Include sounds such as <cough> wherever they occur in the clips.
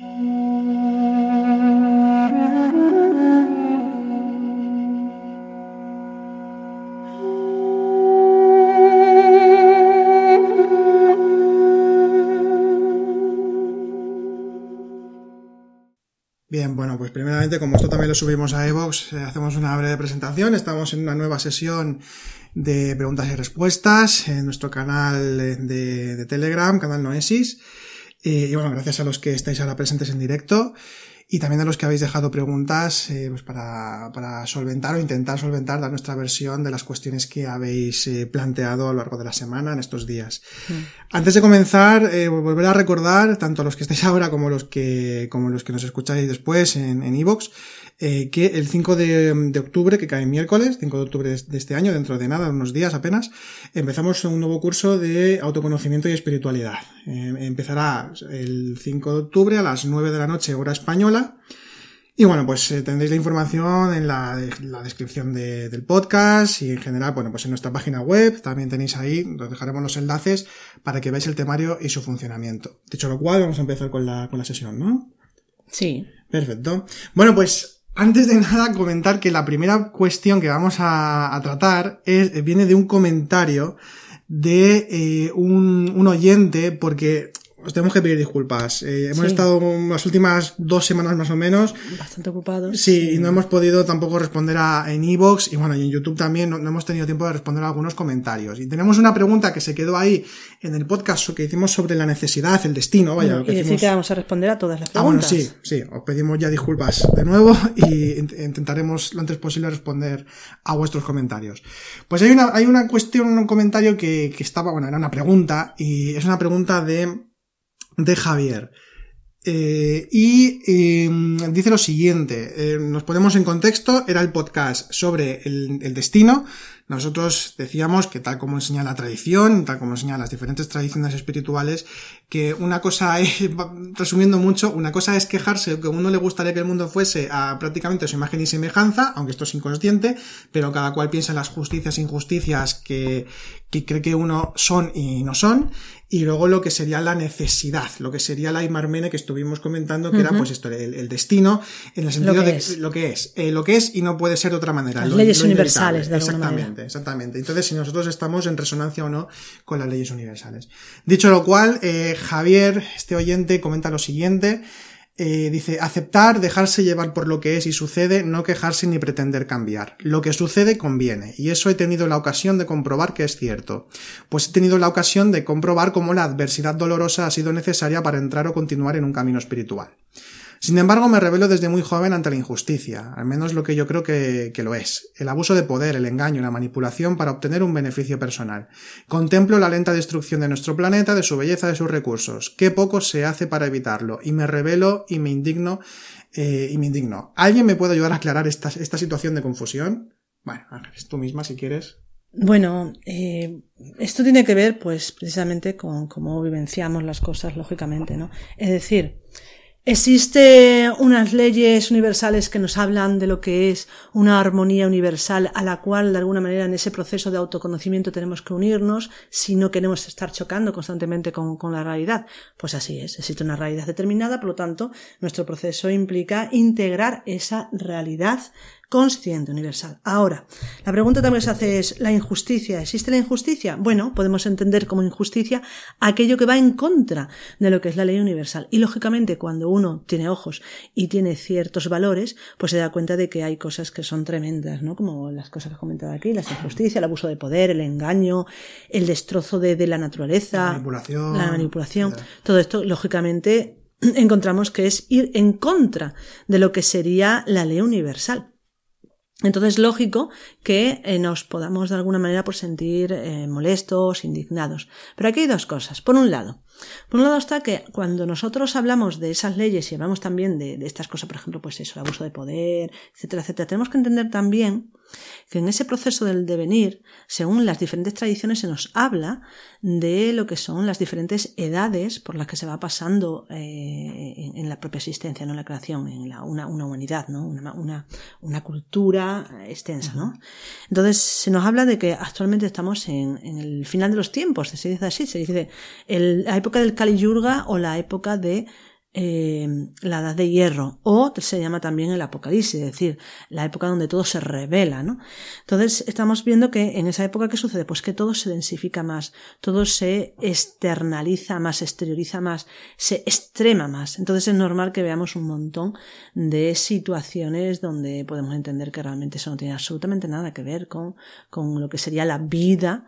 Bien, bueno, pues primeramente, como esto también lo subimos a Evox, eh, hacemos una breve presentación. Estamos en una nueva sesión de preguntas y respuestas en nuestro canal de, de Telegram, canal Noesis. Eh, y bueno, gracias a los que estáis ahora presentes en directo y también a los que habéis dejado preguntas eh, pues para, para, solventar o intentar solventar dar nuestra versión de las cuestiones que habéis eh, planteado a lo largo de la semana en estos días. Mm. Antes de comenzar, eh, volver a recordar, tanto a los que estáis ahora como los que, como los que nos escucháis después en Evox, eh, que el 5 de, octubre, que cae miércoles, 5 de octubre de este año, dentro de nada, unos días apenas, empezamos un nuevo curso de autoconocimiento y espiritualidad. Eh, empezará el 5 de octubre a las 9 de la noche, hora española. Y bueno, pues eh, tendréis la información en la, descripción del podcast y en general, bueno, pues en nuestra página web también tenéis ahí, os dejaremos los enlaces para que veáis el temario y su funcionamiento. Dicho lo cual, vamos a empezar con la, con la sesión, ¿no? Sí. Perfecto. Bueno, pues antes de nada, comentar que la primera cuestión que vamos a, tratar viene de un comentario de eh, un, oyente, porque os tenemos que pedir disculpas. Eh, hemos estado las últimas dos semanas más o menos. Bastante ocupados. Sí, y no hemos podido tampoco responder a, en Evox y bueno, y en YouTube también no, hemos tenido tiempo de responder a algunos comentarios. Y tenemos una pregunta que se quedó ahí en el podcast que hicimos sobre la necesidad, el destino, vaya. lo que y decir que vamos a responder a todas las preguntas. Ah, bueno, sí, sí. Os pedimos ya disculpas de nuevo y intentaremos lo antes posible responder a vuestros comentarios. Pues hay una, hay una cuestión, un comentario que, que estaba, bueno, era una pregunta y es una pregunta de de Javier. Eh, y em, dice lo siguiente, eh, nos ponemos en contexto, era el podcast sobre el, el, destino. Nosotros decíamos que tal como enseña la tradición, tal como enseñan las diferentes tradiciones espirituales, que una cosa <laughs> es, resumiendo mucho, una cosa es quejarse que a uno le gustaría que el mundo fuese a prácticamente su imagen y semejanza, aunque esto es inconsciente, pero cada cual piensa en las justicias e injusticias que, que cree que uno son y no son, y luego lo que sería la necesidad, lo que sería la Imarmene que estuvimos comentando, que era pues esto, el, destino, en el sentido de lo que es, eh, lo que es y no puede ser de otra manera. Las leyes universales, de Exactamente, manera. exactamente. Entonces, si nosotros estamos en resonancia o no con las leyes universales. Dicho lo cual, eh, Javier, este oyente, comenta lo siguiente. Eh, dice, aceptar, dejarse llevar por lo que es y sucede, no quejarse ni pretender cambiar. Lo que sucede conviene, y eso he tenido la ocasión de comprobar que es cierto. Pues he tenido la ocasión de comprobar cómo la adversidad dolorosa ha sido necesaria para entrar o continuar en un camino espiritual. Sin embargo, me revelo desde muy joven ante la injusticia, al menos lo que yo creo que, lo es, el abuso de poder, el engaño, la manipulación para obtener un beneficio personal. Contemplo la lenta destrucción de nuestro planeta, de su belleza, de sus recursos. Qué poco se hace para evitarlo, y me revelo y me indigno, eh, y me indigno. ¿Alguien me puede ayudar a aclarar esta, esta situación de confusión? Bueno, Ángeles, tú misma si quieres. Bueno, eh, esto tiene que ver, pues, precisamente con cómo vivenciamos las cosas, lógicamente, ¿no? Es decir, Existe unas leyes universales que nos hablan de lo que es una armonía universal a la cual de alguna manera en ese proceso de autoconocimiento tenemos que unirnos si no queremos estar chocando constantemente con, con, la realidad. Pues así es, existe una realidad determinada, por lo tanto, nuestro proceso implica integrar esa realidad consciente universal. Ahora, la pregunta también se hace es, ¿la injusticia? ¿Existe la injusticia? Bueno, podemos entender como injusticia aquello que va en contra de lo que es la ley universal. Y lógicamente, cuando uno tiene ojos y tiene ciertos valores, pues se da cuenta de que hay cosas que son tremendas, ¿no? Como las cosas que he comentado aquí, la injusticia, el abuso de poder, el engaño, el destrozo de, la naturaleza, la manipulación, la manipulación. Todo esto, lógicamente, <clears throat> encontramos que es ir en contra de lo que sería la ley universal. Entonces, lógico que eh, nos podamos de alguna manera por sentir eh, molestos, indignados. Pero aquí hay dos cosas. Por un lado, Por un lado está que cuando nosotros hablamos de esas leyes y hablamos también de, de estas cosas, por ejemplo, pues eso, el abuso de poder, etcétera, etcétera, tenemos que entender también que en ese proceso del devenir, según las diferentes tradiciones, se nos habla de lo que son las diferentes edades por las que se va pasando eh, en, la propia existencia, no en la creación, en la, una, una, humanidad, ¿no? Una, una, una, cultura extensa, ¿no? Entonces se nos habla de que actualmente estamos en, en, el final de los tiempos, se dice así, se dice el, la época del Kali Yuga o la época de eh, la edad de hierro o se llama también el apocalipsis, es decir, la época donde todo se revela, ¿no? Entonces estamos viendo que en esa época ¿qué sucede? Pues que todo se densifica más, todo se externaliza más, se exterioriza más, se extrema más. Entonces es normal que veamos un montón de situaciones donde podemos entender que realmente eso no tiene absolutamente nada que ver con, con lo que sería la vida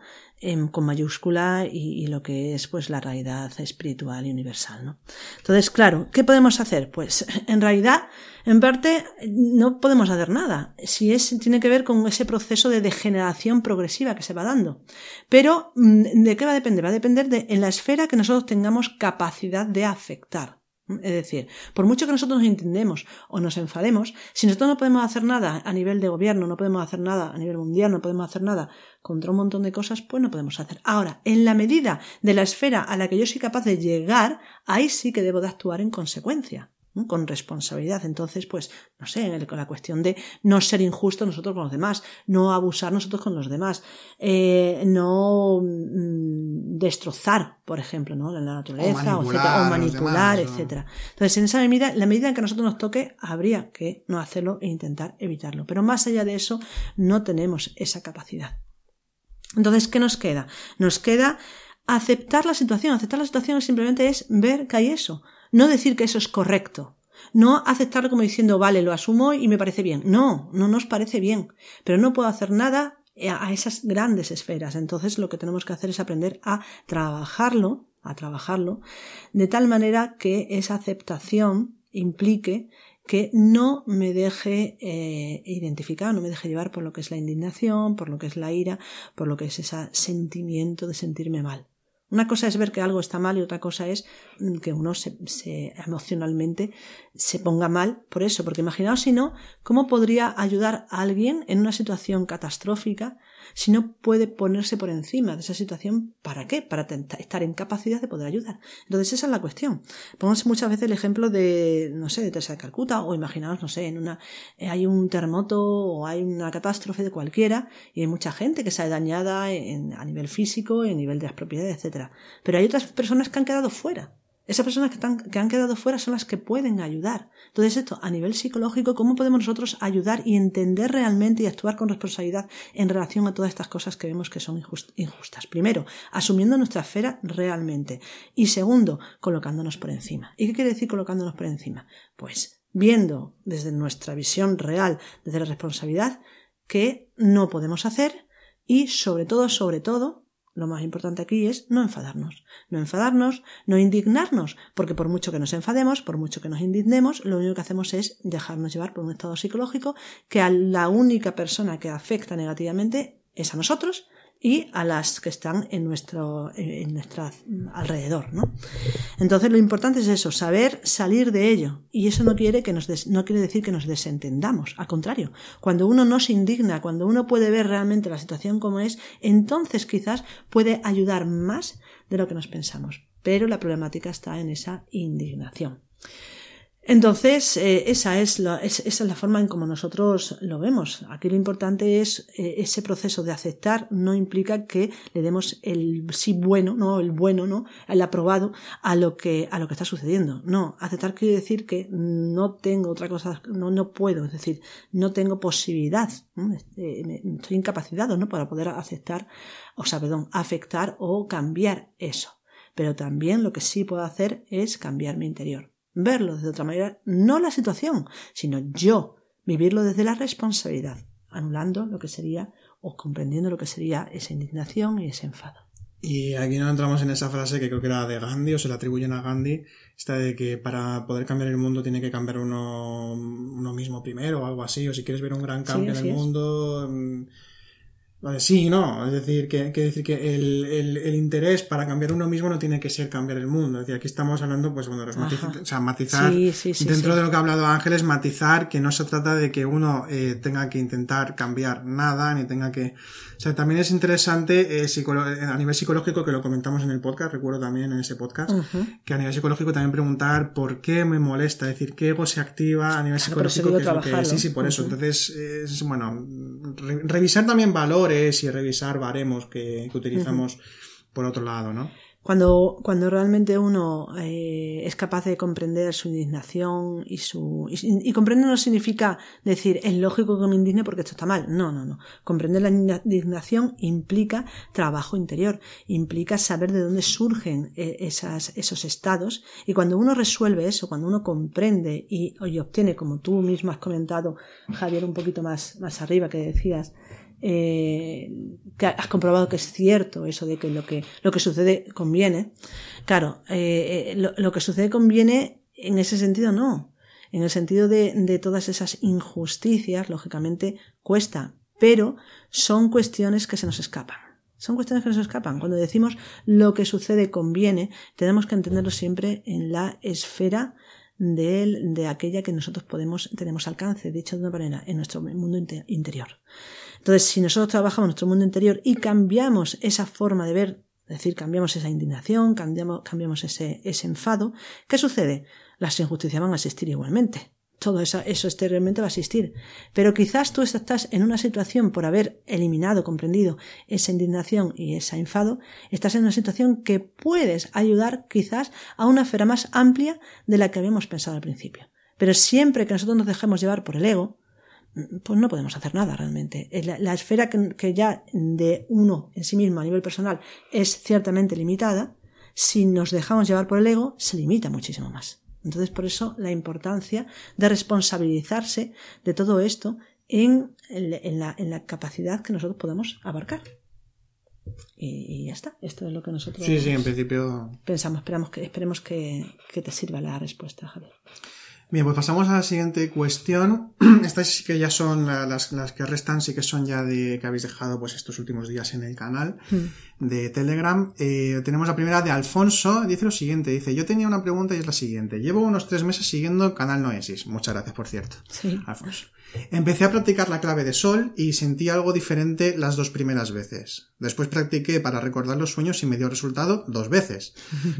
con mayúscula y, lo que es pues la realidad espiritual y universal, ¿no? Entonces, claro, ¿qué podemos hacer? Pues <laughs> en realidad, en parte, no podemos hacer nada. Si es, tiene que ver con ese proceso de degeneración progresiva que se va dando. Pero, mm, ¿de qué va a depender? Va a depender de en la esfera que nosotros tengamos capacidad de afectar. Es decir, por mucho que nosotros nos entendemos o nos enfademos, si nosotros no podemos hacer nada a nivel de gobierno, no podemos hacer nada a nivel mundial, no podemos hacer nada contra un montón de cosas, pues no podemos hacer. Ahora, en la medida de la esfera a la que yo soy capaz de llegar, ahí sí que debo de actuar en consecuencia con responsabilidad. Entonces, pues, no sé, con la cuestión de no ser injusto nosotros con los demás, no abusar nosotros con los demás, eh, no mm, destrozar, por ejemplo, ¿no? la naturaleza, o manipular, o, manipular etcétera. Entonces, en esa medida, la medida en que a nosotros nos toque, habría que no hacerlo e intentar evitarlo. Pero más allá de eso, no tenemos esa capacidad. Entonces, ¿qué nos queda? Nos queda aceptar la situación. Aceptar la situación simplemente es ver que hay eso no decir que eso es correcto. No aceptarlo como diciendo, vale, lo asumo y me parece bien. No, no nos parece bien. Pero no puedo hacer nada a esas grandes esferas. Entonces lo que tenemos que hacer es aprender a trabajarlo, a trabajarlo, de tal manera que esa aceptación implique que no me deje eh, identificar, no me deje llevar por lo que es la indignación, por lo que es la ira, por lo que es ese sentimiento de sentirme mal. Una cosa es ver que algo está mal y otra cosa es que uno se, se, emocionalmente se ponga mal por eso. Porque imaginaos si no, ¿cómo podría ayudar a alguien en una situación catastrófica si no puede ponerse por encima de esa situación, ¿para qué? Para estar en capacidad de poder ayudar. Entonces esa es la cuestión. Pongamos muchas veces el ejemplo de, no sé, de Teresa de Calcuta o imaginaos, no sé, en una, eh, hay un terremoto o hay una catástrofe de cualquiera y hay mucha gente que sale dañada a nivel físico, a nivel de las propiedades, etcétera. Pero hay otras personas que han quedado fuera esas personas que, han quedado fuera son las que pueden ayudar. Entonces, esto a nivel psicológico, ¿cómo podemos nosotros ayudar y entender realmente y actuar con responsabilidad en relación a todas estas cosas que vemos que son injustas? Primero, asumiendo nuestra esfera realmente. Y segundo, colocándonos por encima. ¿Y qué quiere decir colocándonos por encima? Pues viendo desde nuestra visión real, desde la responsabilidad, que no podemos hacer y sobre todo, sobre todo, lo más importante aquí es no enfadarnos. No enfadarnos, no indignarnos, porque por mucho que nos enfademos, por mucho que nos indignemos, lo único que hacemos es dejarnos llevar por un estado psicológico que a la única persona que afecta negativamente es a nosotros y a las que están en nuestro, en nuestra alrededor, ¿no? Entonces lo importante es eso, saber salir de ello. Y eso no quiere que nos no quiere decir que nos desentendamos. Al contrario, cuando uno no se indigna, cuando uno puede ver realmente la situación como es, entonces quizás puede ayudar más de lo que nos pensamos. Pero la problemática está en esa indignación. Entonces, eh, esa, es la, esa es la forma en como nosotros lo vemos. Aquí lo importante es eh, ese proceso de aceptar no implica que le demos el sí bueno, no el bueno, no el aprobado a lo que a lo que está sucediendo. No, aceptar quiere decir que no tengo otra cosa, no no puedo, es decir, no tengo posibilidad, este, estoy incapacitado, no para poder aceptar, o sea, perdón, afectar o cambiar eso. Pero también lo que sí puedo hacer es cambiar mi interior verlo de otra manera, no la situación, sino yo, vivirlo desde la responsabilidad, anulando lo que sería o comprendiendo lo que sería esa indignación y ese enfado. Y aquí no entramos en esa frase que creo que era de Gandhi o se la atribuyen a Gandhi, esta de que para poder cambiar el mundo tiene que cambiar uno, uno mismo primero o algo así, o si quieres ver un gran cambio en el mundo, Sí, no, es decir, que, que decir que el, el, el, interés para cambiar uno mismo no tiene que ser cambiar el mundo. Es decir, aquí estamos hablando, pues bueno, los o sea, matizar, sí, sí, sí, dentro de lo que ha hablado Ángeles, matizar que no se trata de que uno eh, tenga que intentar cambiar nada, ni tenga que, o sea, también es interesante eh, a nivel psicológico, que lo comentamos en el podcast, recuerdo también en ese podcast, que a nivel psicológico también preguntar por qué me molesta, es decir, qué ego se activa a nivel psicológico. Que, que, sí, sí, por eso. Entonces, es, bueno, revisar también valores y revisar baremos que, utilizamos por otro lado, ¿no? Cuando, cuando realmente uno eh, es capaz de comprender su indignación y su. Y, comprender no significa decir es lógico que me indigne porque esto está mal. No, no, no. Comprender la indignación implica trabajo interior, implica saber de dónde surgen eh, esas, esos estados. Y cuando uno resuelve eso, cuando uno comprende y, y obtiene, como tú mismo has comentado, Javier, un poquito más, más arriba que decías, eh, que has comprobado que es cierto eso de que lo que, lo que sucede conviene. Claro, eh, eh, lo, que sucede conviene en ese sentido no. En el sentido de, de todas esas injusticias, lógicamente, cuesta, pero son cuestiones que se nos escapan. Son cuestiones que nos escapan. Cuando decimos lo que sucede conviene, tenemos que entenderlo siempre en la esfera de, de aquella que nosotros podemos, tenemos alcance, dicho de una manera, en nuestro mundo interior. Entonces, si nosotros trabajamos nuestro mundo interior y cambiamos esa forma de ver, es decir, cambiamos esa indignación, cambiamos, cambiamos ese, ese enfado, ¿qué sucede? Las injusticias van a existir igualmente. Todo eso, eso exteriormente va a existir. Pero quizás tú estás en una situación por haber eliminado, comprendido esa indignación y ese enfado, estás en una situación que puedes ayudar quizás a una esfera más amplia de la que habíamos pensado al principio. Pero siempre que nosotros nos dejemos llevar por el ego, pues no podemos hacer nada realmente. La, esfera que, ya de uno en sí mismo a nivel personal es ciertamente limitada, si nos dejamos llevar por el ego, se limita muchísimo más. Entonces, por eso la importancia de responsabilizarse de todo esto en, la, capacidad que nosotros podemos abarcar. Y, ya está. Esto es lo que nosotros sí, sí, en principio... pensamos. Esperamos que, esperemos que, que te sirva la respuesta, Javier. Bien, pues pasamos a la siguiente cuestión. <clears throat> Estas sí que ya son las, que restan, sí que son ya de que habéis dejado pues estos últimos días en el canal hmm. De Telegram. Eh, tenemos la primera de Alfonso, dice lo siguiente, dice, yo tenía una pregunta y es la siguiente. Llevo unos tres meses siguiendo el canal Noesis. Muchas gracias, por cierto. Sí. Alfonso. Empecé a practicar la clave de sol y sentí algo diferente las dos primeras veces. Después practiqué para recordar los sueños y me dio resultado dos veces.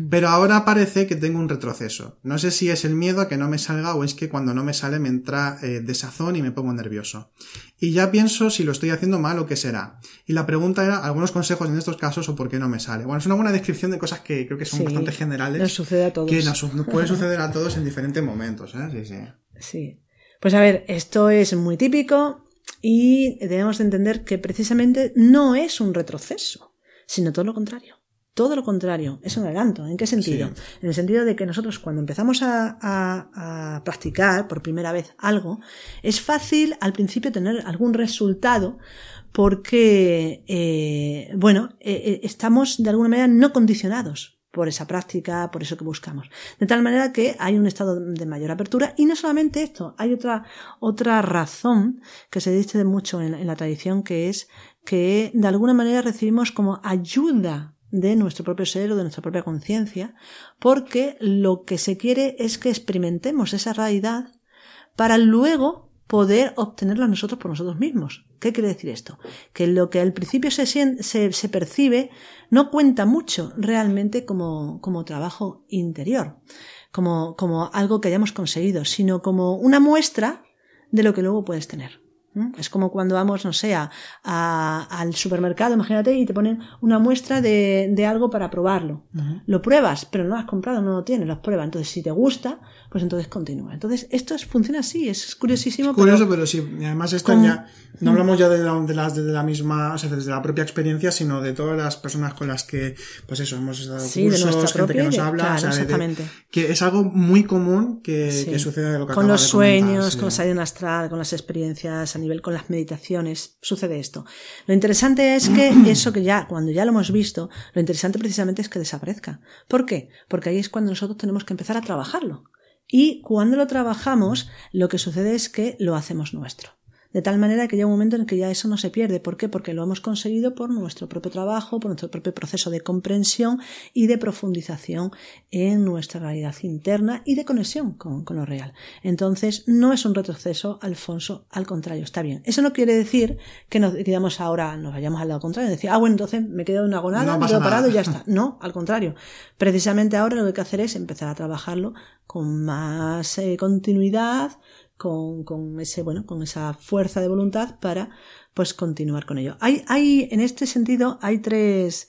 Pero ahora parece que tengo un retroceso. No sé si es el miedo a que no me salga o es que cuando no me sale me entra eh, desazón y me pongo nervioso. Y ya pienso si lo estoy haciendo mal o qué será. Y la pregunta era algunos consejos en estos casos o por qué no me sale. Bueno, es una buena descripción de cosas que creo que son bastante generales. Nos sucede a todos. Que nos, puede <laughs> suceder a todos en diferentes momentos. ¿eh? Sí, sí. Sí. Pues a ver, esto es muy típico y debemos entender que precisamente no es un retroceso, sino todo lo contrario. Todo lo contrario, es un adelanto. ¿En qué sentido? En el sentido de que nosotros cuando empezamos a, practicar por primera vez algo, es fácil al principio tener algún resultado porque, eh, bueno, eh, eh, estamos de alguna manera no condicionados por esa práctica, por eso que buscamos. De tal manera que hay un estado de mayor apertura y no solamente esto, hay otra, otra razón que se dice mucho en, la tradición que es que de alguna manera recibimos como ayuda de nuestro propio ser o de nuestra propia conciencia, porque lo que se quiere es que experimentemos esa realidad para luego poder obtenerla nosotros por nosotros mismos. ¿Qué quiere decir esto? Que lo que al principio se, se, se percibe no cuenta mucho realmente como, como trabajo interior, como, como algo que hayamos conseguido, sino como una muestra de lo que luego puedes tener. Es como cuando vamos, no sé, al supermercado, imagínate, y te ponen una muestra de, de algo para probarlo. Lo pruebas, pero no lo has comprado, no lo tienes, lo pruebas. Entonces, si te gusta, pues entonces continúa. Entonces, esto es, funciona así, es curiosísimo. Es curioso, pero, sí, y además esto ya, no hablamos ya de la, de, la, de la misma, o sea, desde la propia experiencia, sino de todas las personas con las que, pues eso, hemos dado sí, cursos, gente que nos habla, exactamente. que es algo muy común que, que sucede de lo que Con los sueños, con la salida astral, con las experiencias nivel con las meditaciones, sucede esto. Lo interesante es que <clears throat> eso que ya, cuando ya lo hemos visto, lo interesante precisamente es que desaparezca. ¿Por qué? Porque ahí es cuando nosotros tenemos que empezar a trabajarlo. Y cuando lo trabajamos, lo que sucede es que lo hacemos nuestro. De tal manera que llega un momento en que ya eso no se pierde. ¿Por qué? Porque lo hemos conseguido por nuestro propio trabajo, por nuestro propio proceso de comprensión y de profundización en nuestra realidad interna y de conexión con, lo real. Entonces, no es un retroceso, Alfonso, al contrario, está bien. Eso no quiere decir que nos digamos ahora, nos vayamos al lado contrario, decir, ah, bueno, entonces me quedo una gonada, me quedo parado y ya <laughs> está. No, al contrario. Precisamente ahora lo que hay que hacer es empezar a trabajarlo con más eh, continuidad, con, con, ese, bueno, con esa fuerza de voluntad para pues continuar con ello. Hay, hay, en este sentido, hay tres,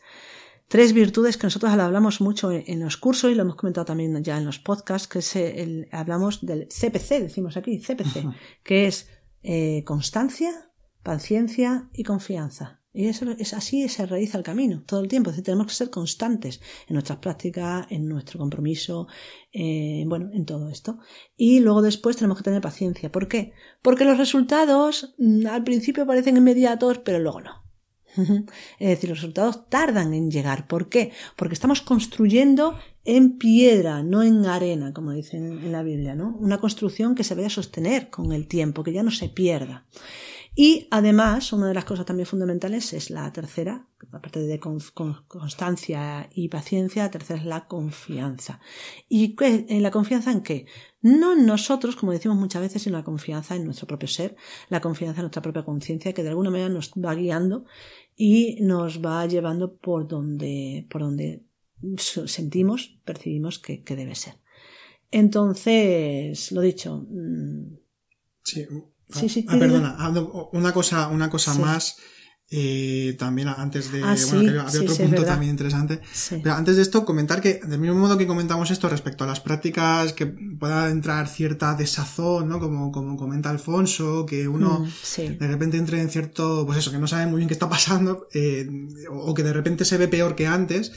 tres virtudes que nosotros hablamos mucho en, los cursos y lo hemos comentado también ya en los podcasts, que es el, hablamos del CPC, decimos aquí, CPC, que es eh, constancia, paciencia y confianza. Y eso es así se realiza el camino todo el tiempo. tenemos que ser constantes en nuestras prácticas, en nuestro compromiso, eh, bueno, en todo esto. Y luego después tenemos que tener paciencia. ¿Por qué? Porque los resultados mm, al principio parecen inmediatos, pero luego no. <laughs> es decir, los resultados tardan en llegar. ¿Por qué? Porque estamos construyendo en piedra, no en arena, como dicen en la Biblia, ¿no? Una construcción que se vaya a sostener con el tiempo, que ya no se pierda. Y además, una de las cosas también fundamentales es la tercera, aparte de constancia y paciencia, la tercera es la confianza. ¿Y en la confianza en qué? No en nosotros, como decimos muchas veces, sino la confianza en nuestro propio ser, la confianza en nuestra propia conciencia, que de alguna manera nos va guiando y nos va llevando por donde, por donde sentimos, percibimos que, que debe ser. Entonces, lo dicho. Mm, sí, Sí, sí, ah, perdona, una cosa, una cosa más. Eh, también antes de ah, bueno, había, otro punto también interesante. Pero antes de esto comentar que del mismo modo que comentamos esto respecto a las prácticas que pueda entrar cierta desazón no como, como comenta Alfonso que uno mm, de repente entre en cierto pues eso que no sabe muy bien qué está pasando eh, o que de repente se ve peor que antes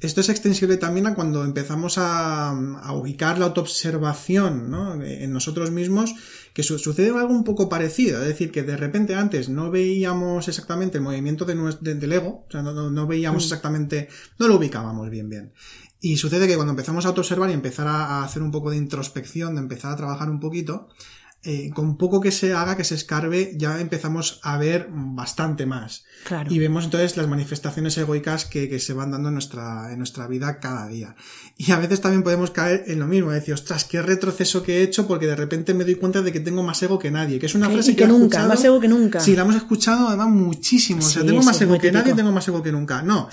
esto es extensible también a cuando empezamos a, ubicar la autoobservación ¿no? en nosotros mismos, que sucede algo un poco parecido, es decir, que de repente antes no veíamos exactamente el movimiento de del ego, o sea, no, veíamos mm. exactamente, no lo ubicábamos bien bien. Y sucede que cuando empezamos a autoobservar y empezar a hacer un poco de introspección, de empezar a trabajar un poquito, eh, con poco que se haga, que se escarbe, ya empezamos a ver bastante más. Y vemos entonces las manifestaciones egoicas que, se van dando en nuestra, en nuestra vida cada día. Y a veces también podemos caer en lo mismo, decir, ostras, qué retroceso que he hecho porque de repente me doy cuenta de que tengo más ego que nadie, que es una frase que, nunca, más ego que nunca. Sí, la hemos escuchado además muchísimo. o sea, tengo más ego que nadie, tengo más ego que nunca. No.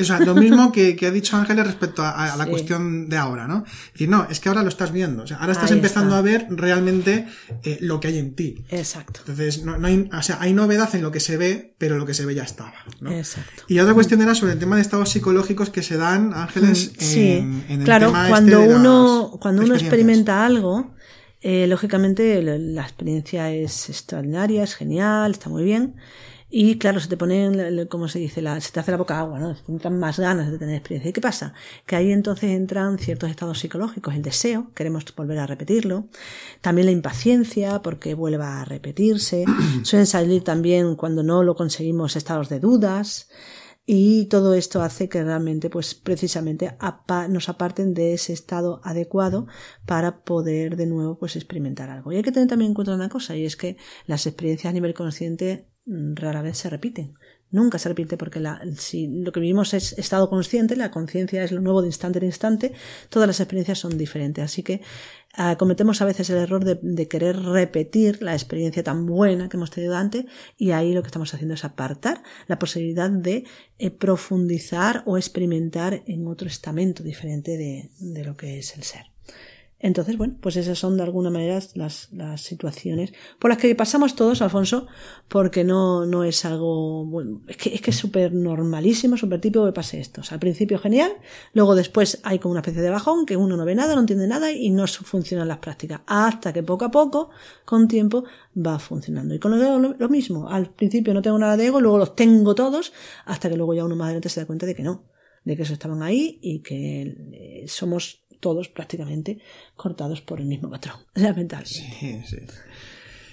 o sea, lo mismo que, ha dicho Ángeles respecto a, la cuestión de ahora, ¿no? Es decir, no, es que ahora lo estás viendo. O sea, ahora estás empezando a ver realmente eh, lo que hay en ti. Exacto. Entonces, no, hay, o sea, hay novedad en lo que se ve, pero lo que se ve ya estaba. Exacto. Y otra cuestión era sobre el tema de estados psicológicos que se dan, Ángeles, mm, sí. en, el claro, tema cuando este uno, cuando uno experimenta algo, eh, lógicamente la experiencia es extraordinaria, es genial, está muy bien. Y claro, se te pone, como se dice, la, se te hace la boca agua, ¿no? Se te entran más ganas de tener experiencia. ¿Y qué pasa? Que ahí entonces entran ciertos estados psicológicos, el deseo, queremos volver a repetirlo, también la impaciencia, porque vuelva a repetirse, <clears throat> suelen salir también cuando no lo conseguimos estados de dudas, y todo esto hace que realmente, pues precisamente nos aparten de ese estado adecuado para poder de nuevo, pues experimentar algo. Y hay que tener también en cuenta una cosa, y es que las experiencias a nivel consciente rara vez se repiten. Nunca se repite porque la, si lo que vivimos es estado consciente, la conciencia es lo nuevo de instante en instante, todas las experiencias son diferentes. Así que ah, cometemos a veces el error de, querer repetir la experiencia tan buena que hemos tenido antes y ahí lo que estamos haciendo es apartar la posibilidad de eh, profundizar o experimentar en otro estamento diferente de lo que es el ser. Entonces, bueno, pues esas son de alguna manera las, las situaciones por las que pasamos todos, Alfonso, porque no, no es algo, bueno, es que es que es súper normalísimo, súper típico que pase esto. O sea, al principio genial, luego después hay como una especie de bajón, que uno no ve nada, no entiende nada y no funcionan las prácticas, hasta que poco a poco, con tiempo, va funcionando. Y con lo, lo, lo mismo, al principio no tengo nada de ego, luego los tengo todos, hasta que luego ya uno más adelante se da cuenta de que no, de que eso estaban ahí y que eh, somos todos prácticamente cortados por el mismo patrón, <laughs> lamentablemente. Sí, sí.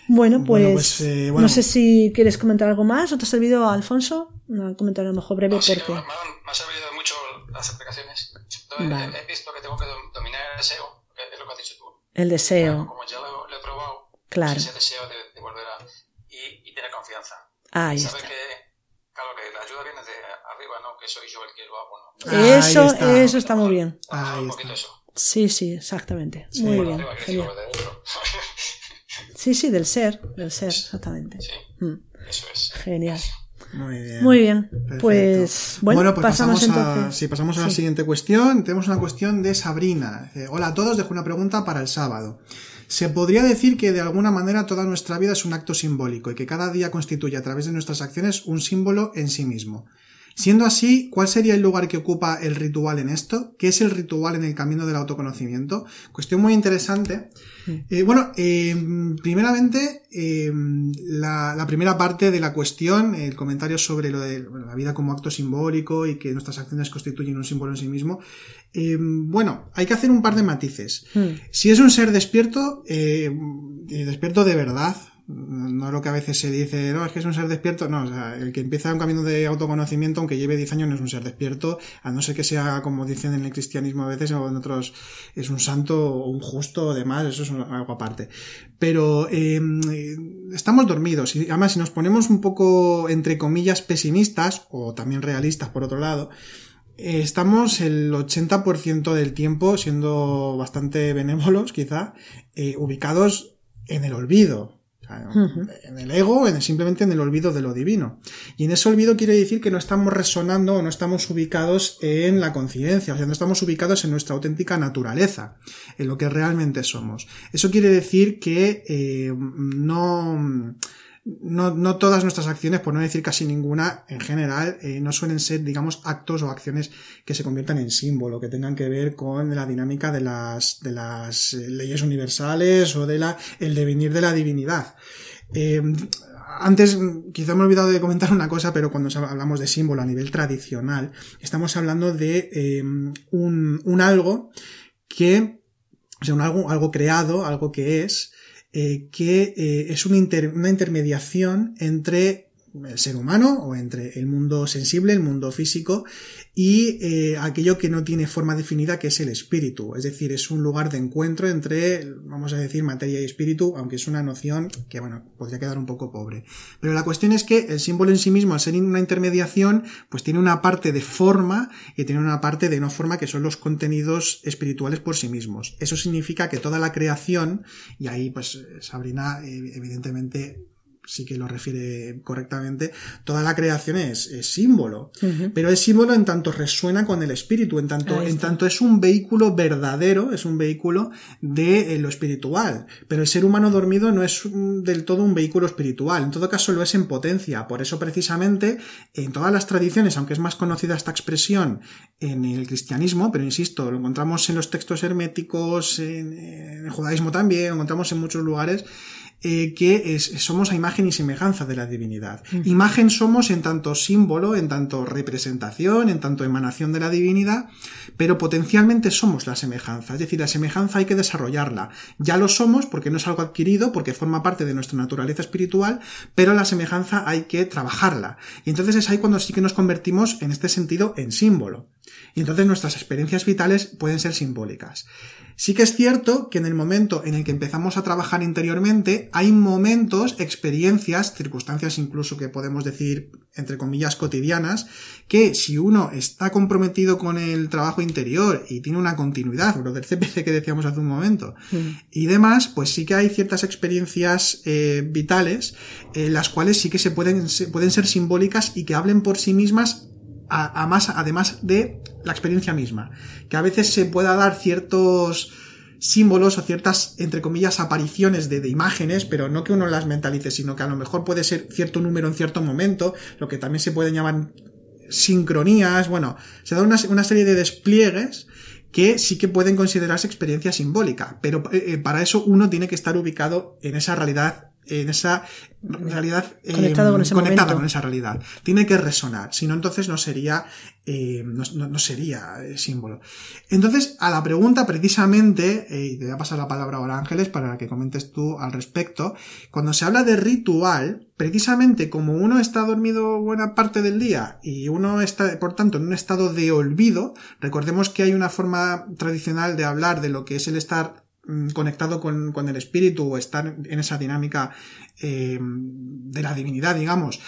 Bueno, pues, pues eh, no sé si quieres comentar algo más o te ha servido, Alfonso, un comentario a lo mejor breve. porque... me, ha servido mucho las aplicaciones. He, visto que tengo que dominar el deseo, es lo que has dicho tú. El deseo. como ya lo, he probado, claro. ese deseo de, volver a Ahí sabe está. que, claro, que la ayuda viene de arriba, ¿no? Que soy yo el que lo hago, ¿no? Ahí Eso, está. eso está muy bien. Trabajar Ahí un está. poquito eso. Sí, sí, exactamente. Sí. Muy bien, arriba, genial. <laughs> Sí, sí, del ser, del ser, exactamente. sí, Mm, eso es. Genial. Muy bien. Muy bien. Pues bueno, pues pasamos, pasamos, a, entonces. sí, pasamos a la siguiente cuestión. Tenemos una cuestión de Sabrina. Eh, Hola a todos, dejo una pregunta para el sábado. Se podría decir que de alguna manera toda nuestra vida es un acto simbólico y que cada día constituye a través de nuestras acciones un símbolo en sí mismo. Siendo así, ¿cuál sería el lugar que ocupa el ritual en esto? ¿Qué es el ritual en el camino del autoconocimiento? Cuestión muy interesante. Eh, bueno, eh, primeramente, eh, la, la primera parte de la cuestión, el comentario sobre lo de bueno, la vida como acto simbólico y que nuestras acciones constituyen un símbolo en sí mismo. eh, bueno, hay que hacer un par de matices. Mm, Si es un ser despierto, eh, despierto de verdad, no lo que a veces se dice, no, es que es un ser despierto, no, o sea, el que empieza un camino de autoconocimiento, aunque lleve 10 años, no es un ser despierto, a no ser que sea, como dicen en el cristianismo a veces, o en otros, es un santo o un justo o demás, eso es algo aparte. Pero eh, estamos dormidos, y además si nos ponemos un poco, entre comillas, pesimistas, o también realistas por otro lado, eh, Estamos el 80% del tiempo, siendo bastante benévolos <laughs> quizá, eh, ubicados en el olvido. En el ego, en, simplemente en el olvido de lo divino. Y en ese olvido quiere decir que no estamos resonando o no estamos ubicados en la conciencia, o sea, no estamos ubicados en nuestra auténtica naturaleza, en lo que realmente somos. Eso quiere decir que eh, no no, no todas nuestras acciones, por no decir casi ninguna, en general, eh, no suelen ser, digamos, actos o acciones que se conviertan en símbolo, que tengan que ver con la dinámica de las, de las eh, leyes universales o de la, el devenir de la divinidad. Eh, antes, quizá me he olvidado de comentar una cosa, pero cuando hablamos de símbolo a nivel tradicional, estamos hablando de eh, un, un algo que, o sea, un algo, algo creado, algo que es, eh, que eh, es una, inter una intermediación entre el ser humano o entre el mundo sensible, el mundo físico y eh, aquello que no tiene forma definida que es el espíritu. Es decir, es un lugar de encuentro entre, vamos a decir, materia y espíritu, aunque es una noción que, bueno, podría quedar un poco pobre. Pero la cuestión es que el símbolo en sí mismo, al ser una intermediación, pues tiene una parte de forma y tiene una parte de no forma que son los contenidos espirituales por sí mismos. Eso significa que toda la creación, y ahí pues Sabrina eh, evidentemente sí que lo refiere correctamente, toda la creación es, es símbolo. Uh -huh. Pero es símbolo en tanto resuena con el espíritu, en tanto, en tanto es un vehículo verdadero, es un vehículo de eh, lo espiritual. Pero el ser humano dormido no es un, del todo un vehículo espiritual, en todo caso lo es en potencia. Por eso precisamente en todas las tradiciones, aunque es más conocida esta expresión en el cristianismo, pero insisto, lo encontramos en los textos herméticos, en, en el judaísmo también, lo encontramos en muchos lugares, eh, que es, somos a imagen y semejanza de la divinidad. Uh -huh. Imagen somos en tanto símbolo, en tanto representación, en tanto emanación de la divinidad, pero potencialmente somos la semejanza. Es decir, la semejanza hay que desarrollarla. Ya lo somos porque no es algo adquirido, porque forma parte de nuestra naturaleza espiritual, pero la semejanza hay que trabajarla. Y entonces es ahí cuando sí que nos convertimos en este sentido en símbolo. Y entonces nuestras experiencias vitales pueden ser simbólicas. Sí que es cierto que en el momento en el que empezamos a trabajar interiormente, hay momentos, experiencias, circunstancias incluso que podemos decir, entre comillas, cotidianas, que si uno está comprometido con el trabajo interior y tiene una continuidad, lo del CPC que decíamos hace un momento, mm. y demás, pues sí que hay ciertas experiencias eh, vitales, eh, las cuales sí que se pueden, se pueden ser simbólicas y que hablen por sí mismas además de la experiencia misma. Que a veces se pueda dar ciertos símbolos o ciertas, entre comillas, apariciones de, imágenes, pero no que uno las mentalice, sino que a lo mejor puede ser cierto número en cierto momento, lo que también se pueden llamar sincronías, bueno, se da una, una serie de despliegues que sí que pueden considerarse experiencia simbólica, pero eh, para eso uno tiene que estar ubicado en esa realidad en esa realidad conectado, eh, con, ese conectada con esa realidad. Tiene que resonar, si no entonces no sería eh, no, no, sería eh, símbolo. Entonces, a la pregunta precisamente, y te voy a pasar la palabra ahora Ángeles para que comentes tú al respecto, cuando se habla de ritual, precisamente como uno está dormido buena parte del día y uno está, por tanto, en un estado de olvido, recordemos que hay una forma tradicional de hablar de lo que es el estar conectado con, con, el espíritu o estar en esa dinámica eh, de la divinidad, digamos,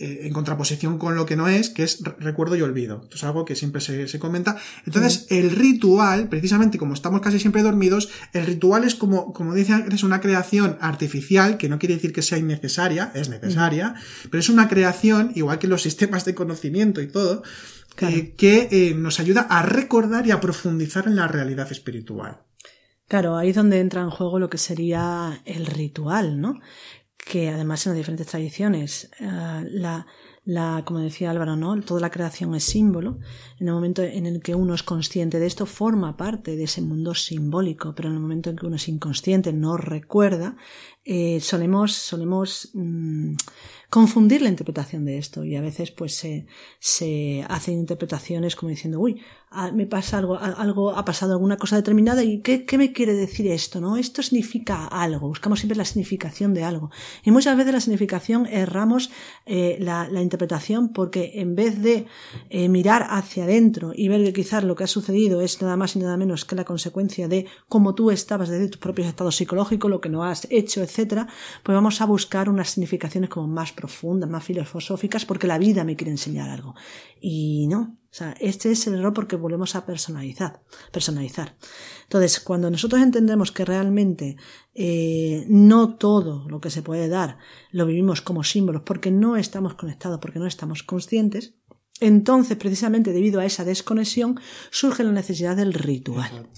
eh, en contraposición con lo que no es, que es recuerdo y olvido. Esto es algo que siempre se, comenta. Entonces, el ritual, precisamente como estamos casi siempre dormidos, el ritual es como, como dicen, es una creación artificial, que no quiere decir que sea innecesaria, es necesaria, pero es una creación, igual que los sistemas de conocimiento y todo, eh, que eh, nos ayuda a recordar y a profundizar en la realidad espiritual. Claro, ahí es donde entra en juego lo que sería el ritual, ¿no? que además en las diferentes tradiciones, eh, la, la, como decía Álvaro, ¿no? toda la creación es símbolo. En el momento en el que uno es consciente de esto, forma parte de ese mundo simbólico, pero en el momento en que uno es inconsciente, no recuerda, eh, solemos, solemos mm, confundir la interpretación de esto y a veces pues se, se hacen interpretaciones como diciendo, uy, me pasa algo, algo, ha pasado alguna cosa determinada y ¿qué, ¿qué, me quiere decir esto? ¿No? Esto significa algo, buscamos siempre la significación de algo. Y muchas veces la significación erramos eh, la, la, interpretación porque en vez de eh, mirar hacia adentro y ver que quizás lo que ha sucedido es nada más y nada menos que la consecuencia de cómo tú estabas desde tus propios estados psicológicos, lo que no has hecho, etcétera, pues vamos a buscar unas significaciones como más profundas, más filosóficas, porque la vida me quiere enseñar algo. Y no, o sea, este es el error porque volvemos a personalizar. personalizar. Entonces, cuando nosotros entendemos que realmente eh, no todo lo que se puede dar lo vivimos como símbolos porque no estamos conectados, porque no estamos conscientes, entonces, precisamente debido a esa desconexión, surge la necesidad del ritual.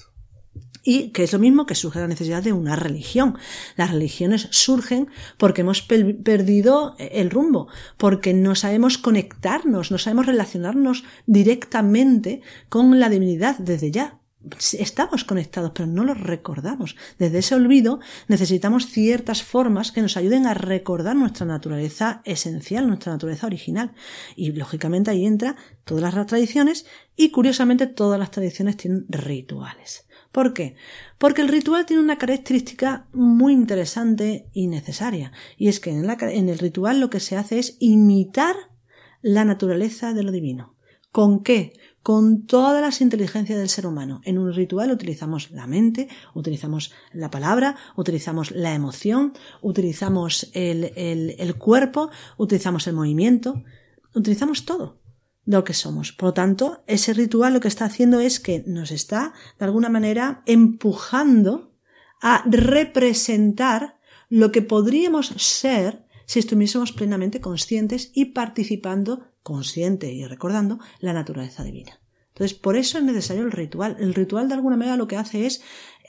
Y que es lo mismo que surge la necesidad de una religión. Las religiones surgen porque hemos perdido el rumbo, porque no sabemos conectarnos, no sabemos relacionarnos directamente con la divinidad desde ya. Estamos conectados, pero no lo recordamos. Desde ese olvido necesitamos ciertas formas que nos ayuden a recordar nuestra naturaleza esencial, nuestra naturaleza original. Y lógicamente ahí entra todas las tradiciones y curiosamente todas las tradiciones tienen rituales. ¿Por qué? Porque el ritual tiene una característica muy interesante y necesaria. Y es que en, el ritual lo que se hace es imitar la naturaleza de lo divino. ¿Con qué? Con todas las inteligencias del ser humano. En un ritual utilizamos la mente, utilizamos la palabra, utilizamos la emoción, utilizamos el cuerpo, utilizamos el movimiento, utilizamos todo lo que somos. Por lo tanto, ese ritual lo que está haciendo es que nos está, de alguna manera, empujando a representar lo que podríamos ser si estuviésemos plenamente conscientes y participando, consciente y recordando, la naturaleza divina. Entonces, por eso es necesario el ritual. El ritual, de alguna manera, lo que hace es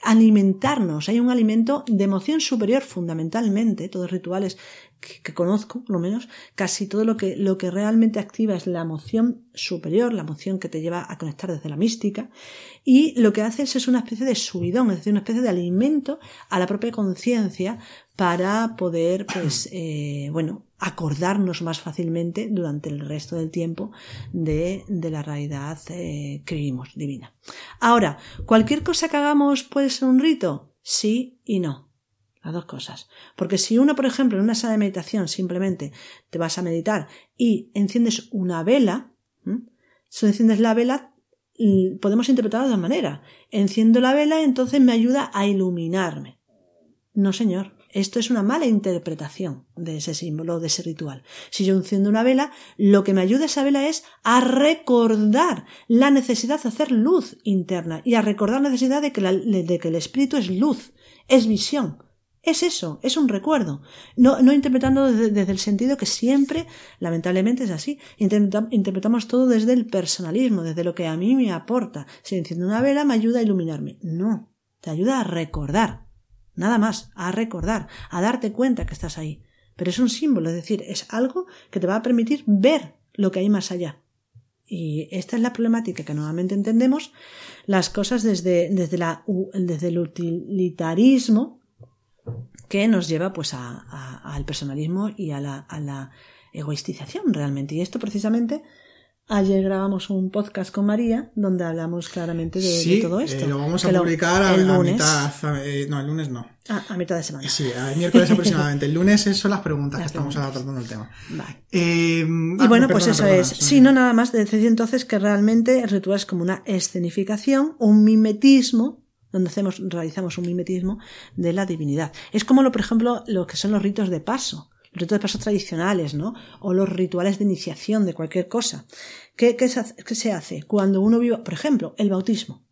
alimentarnos. Hay un alimento de emoción superior fundamentalmente. Todos los rituales que, conozco, por lo menos, casi todo lo que, lo que realmente activa es la emoción superior, la emoción que te lleva a conectar desde la mística. Y lo que haces es una especie de subidón, es decir, una especie de alimento a la propia conciencia para poder, pues, eh, bueno, acordarnos más fácilmente durante el resto del tiempo de, de la realidad eh, que vivimos, divina. Ahora, ¿cualquier cosa que hagamos puede ser un rito? Sí y no. Las dos cosas. Porque si uno, por ejemplo, en una sala de meditación simplemente te vas a meditar y enciendes una vela, si enciendes la vela, podemos interpretarlo de dos maneras. Enciendo la vela entonces me ayuda a iluminarme. No, señor. Esto es una mala interpretación de ese símbolo, de ese ritual. Si yo enciendo una vela, lo que me ayuda esa vela es a recordar la necesidad de hacer luz interna y a recordar la necesidad de que, de que el espíritu es luz, es visión. Es eso, es un recuerdo. No, no interpretando desde, el sentido que siempre, lamentablemente, es así. interpretamos todo desde el personalismo, desde lo que a mí me aporta. Si enciendo una vela, me ayuda a iluminarme. No, te ayuda a recordar. Nada más, a recordar, a darte cuenta que estás ahí. Pero es un símbolo, es decir, es algo que te va a permitir ver lo que hay más allá. Y esta es la problemática que normalmente entendemos las cosas desde, desde, la, desde el utilitarismo que nos lleva pues al personalismo y a la, a la egoistización realmente. Y esto precisamente Ayer grabamos un podcast con María donde hablamos claramente de, todo eh, esto. lo vamos a publicar a, mitad. Eh, no, el lunes no. Ah, a mitad de semana. Sí, el miércoles <laughs> aproximadamente. El lunes son las preguntas que estamos tratando el tema. Vale. Eh, y bueno, pues eso es. Sí, no nada más. Decir entonces que realmente el ritual es como una escenificación, un mimetismo donde hacemos, realizamos un mimetismo de la divinidad. Es como, lo, por ejemplo, lo que son los ritos de paso, ritos de paso tradicionales, ¿no? O los rituales de iniciación de cualquier cosa. ¿Qué, qué, se, qué se hace? Cuando uno vive, por ejemplo, el bautismo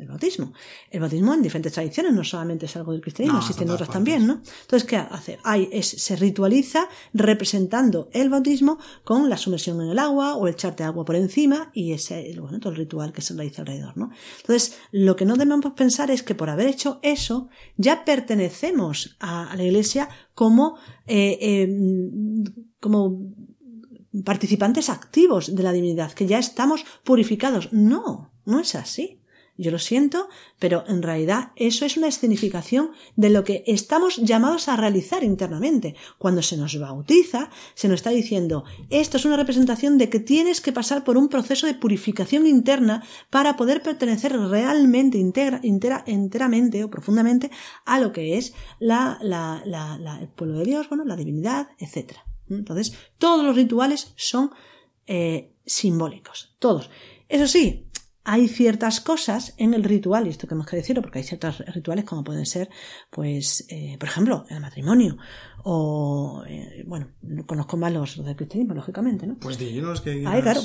el bautismo. El bautismo en diferentes tradiciones, no solamente es algo del cristianismo, existen otras también, ¿no? Entonces, ¿qué hace? Hay, es, se ritualiza representando el bautismo con la sumersión en el agua o el echarte agua por encima y ese, bueno, todo el ritual que se realiza alrededor, ¿no? Entonces, lo que no debemos pensar es que por haber hecho eso, ya pertenecemos a, la iglesia como, eh, eh, como participantes activos de la divinidad, que ya estamos purificados. No, no es así. Yo lo siento, pero en realidad eso es una escenificación de lo que estamos llamados a realizar internamente. Cuando se nos bautiza, se nos está diciendo, esto es una representación de que tienes que pasar por un proceso de purificación interna para poder pertenecer realmente, integra, enteramente o profundamente a lo que es la, el pueblo de Dios, bueno, la divinidad, etc. Entonces, todos los rituales son eh, simbólicos, todos. Eso sí, hay ciertas cosas en el ritual, y esto tenemos que decirlo, porque hay ciertos rituales como pueden ser, pues, eh, por ejemplo, el matrimonio, o, eh, bueno, conozco más los, del cristianismo, lógicamente, ¿no? Pues dinos que... Ay, claro,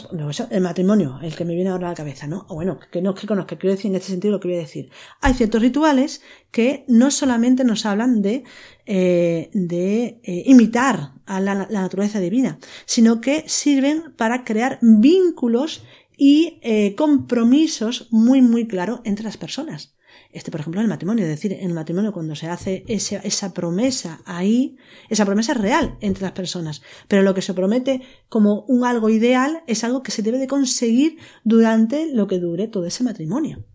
el matrimonio, el que me viene ahora a la cabeza, ¿no? O bueno, que no es que conozca, quiero decir en este sentido lo que voy a decir. Hay ciertos rituales que no solamente nos hablan de, eh, de imitar a la, la naturaleza divina, sino que sirven para crear vínculos y eh, compromisos muy, muy claros entre las personas. Este, por ejemplo, el matrimonio, es decir, en el matrimonio cuando se hace esa, esa promesa ahí, esa promesa es real entre las personas, pero lo que se promete como un algo ideal es algo que se debe de conseguir durante lo que dure todo ese matrimonio.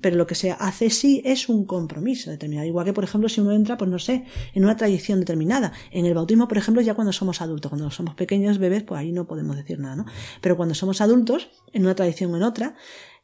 Pero lo que se hace sí es un compromiso determinado. Igual que, por ejemplo, si uno entra, pues no sé, en una tradición determinada. En el bautismo, por ejemplo, ya cuando somos adultos, cuando somos pequeños bebés, pues ahí no podemos decir nada, ¿no? Pero cuando somos adultos, en una tradición o en otra,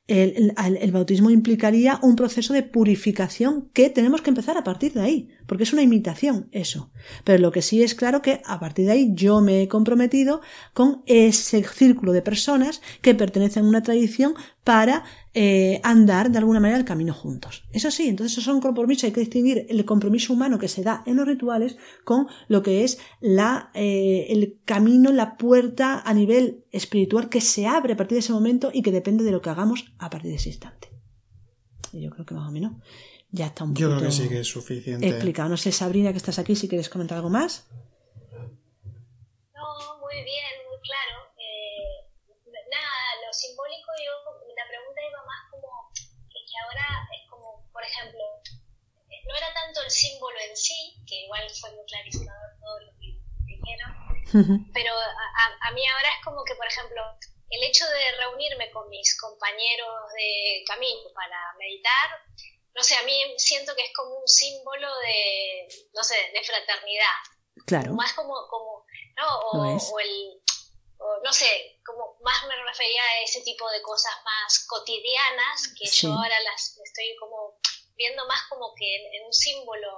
el, el, bautismo implicaría un proceso de purificación que tenemos que empezar a partir de ahí, porque es una imitación eso. Pero lo que sí es claro que a partir de ahí yo me he comprometido con ese círculo de personas que pertenecen a una tradición para eh, andar de alguna manera el camino juntos. Eso sí, entonces eso son compromisos, hay que distinguir el compromiso humano que se da en los rituales con lo que es la, eh, el camino, la puerta a nivel espiritual que se abre a partir de ese momento y que depende de lo que hagamos a partir de ese instante. Yo creo que más o menos ya está un poco. Yo creo que sí que es suficiente. Explicado. No sé, Sabrina, que estás aquí, si quieres comentar algo más. No, muy bien, muy claro. Eh, nada, lo simbólico yo pregunta iba más como que, ahora es como, por ejemplo, no era tanto el símbolo en sí, que igual fue muy clarificador todo lo que dijeron, pero a, mí ahora es como que, por ejemplo, el hecho de reunirme con mis compañeros de camino para meditar, no sé, a mí siento que es como un símbolo de, no sé, de fraternidad. Claro. Más como, como ¿no? o el, no sé, como más me refería a ese tipo de cosas más cotidianas que yo ahora las estoy como viendo más como que en, un símbolo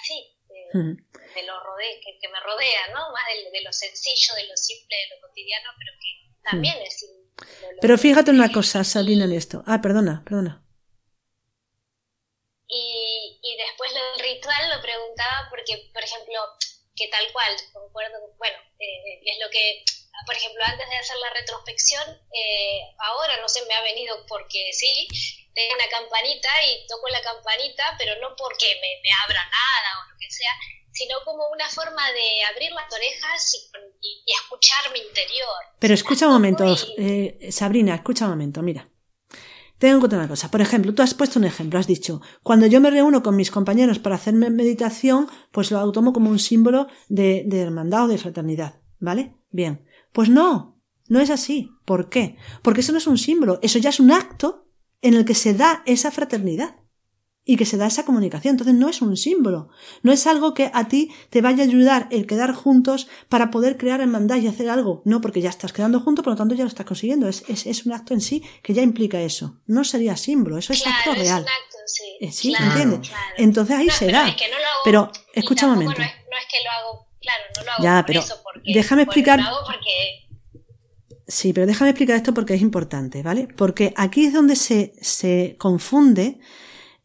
así, de, lo rode que, me rodea, ¿no? Más de, lo sencillo, de lo simple, de lo cotidiano, pero que también es... pero fíjate una cosa, Sabrina, en esto. Ah, perdona, perdona. Y, y después lo del ritual lo preguntaba porque, por ejemplo, que tal cual, concuerdo, bueno, eh, es lo que por ejemplo, antes de hacer la retrospección, eh, ahora no sé, me ha venido porque sí, tengo una campanita y toco la campanita, pero no porque me, abra nada o lo que sea, sino como una forma de abrir las orejas y, escuchar mi interior. Pero escucha un momento, eh, Sabrina, escucha un momento, mira. Tengo que contar una cosa. Por ejemplo, tú has puesto un ejemplo, has dicho, cuando yo me reúno con mis compañeros para hacer meditación, pues lo tomo como un símbolo de, de hermandad o de fraternidad. ¿Vale? Bien. Pues no, no es así. ¿Por qué? Porque eso no es un símbolo, eso ya es un acto en el que se da esa fraternidad y que se da esa comunicación. Entonces no es un símbolo, no es algo que a ti te vaya a ayudar el quedar juntos para poder crear hermandad y hacer algo. No, porque ya estás quedando juntos, por lo tanto ya lo estás consiguiendo. Es, es, es un acto en sí que ya implica eso. No sería símbolo, eso es acto real. sí, eh, ¿Sí? ¿entiendes? Entonces ahí se da. pero escucha un momento. No es, que lo hago claro, no lo hago ya, pero eso porque, déjame explicar. porque... Sí, pero déjame explicar esto porque es importante, ¿vale? Porque aquí es donde se, se confunde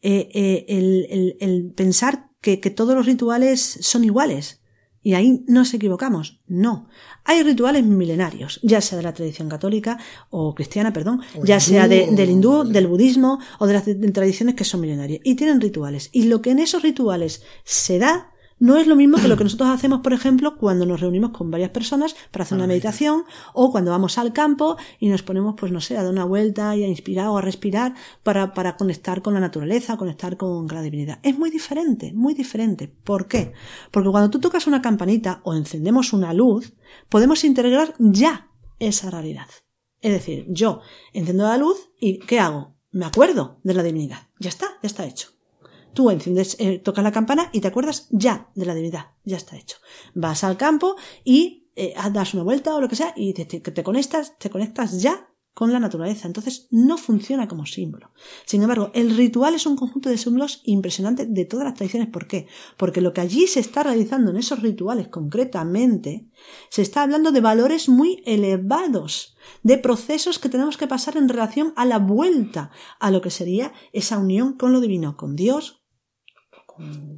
eh, eh, el, el, pensar que, que todos los rituales son iguales. Y ahí nos equivocamos. No. Hay rituales milenarios, ya sea de la tradición católica o cristiana, perdón, ya sea del hindú, del budismo o de las tradiciones que son milenarias. Y tienen rituales. Y lo que en esos rituales se da no es lo mismo que lo que nosotros hacemos, por ejemplo, cuando nos reunimos con varias personas para hacer una meditación o cuando vamos al campo y nos ponemos, pues no sé, a dar una vuelta y a inspirar o a respirar para, para conectar con la naturaleza, conectar con la divinidad. Es muy diferente, muy diferente. ¿Por qué? Porque cuando tú tocas una campanita o encendemos una luz, podemos integrar ya esa realidad. Es decir, yo enciendo la luz y ¿qué hago? Me acuerdo de la divinidad. Ya está, ya está hecho. Tú enciendes, eh, tocas la campana y te acuerdas ya de la divinidad. Ya está hecho. Vas al campo y eh, das una vuelta o lo que sea y te, te, conectas, te conectas ya con la naturaleza. Entonces no funciona como símbolo. Sin embargo, el ritual es un conjunto de símbolos impresionante de todas las tradiciones. ¿Por qué? Porque lo que allí se está realizando en esos rituales concretamente, se está hablando de valores muy elevados, de procesos que tenemos que pasar en relación a la vuelta a lo que sería esa unión con lo divino, con Dios,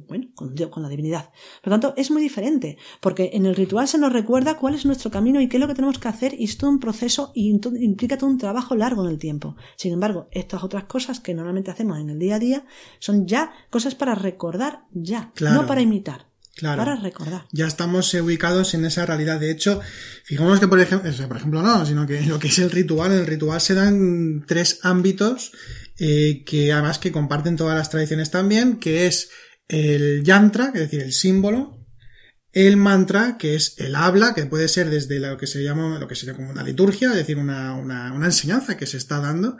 bueno, con, con la divinidad. Por lo tanto, es muy diferente, porque en el ritual se nos recuerda cuál es nuestro camino y qué es lo que tenemos que hacer, y es todo un proceso y implica todo un trabajo largo en el tiempo. Sin embargo, estas otras cosas que normalmente hacemos en el día a día son ya cosas para recordar ya, no para imitar. Claro. Para recordar. Ya estamos ubicados en esa realidad. De hecho, fijémonos que, por ejemplo, por ejemplo, no, sino que lo que es el ritual, en el ritual se dan tres ámbitos eh, que además que comparten todas las tradiciones también, que es el yantra, es decir, el símbolo, el mantra, que es el habla, que puede ser desde lo que se llama, lo que sería como una liturgia, es decir, una, una, una enseñanza que se está dando.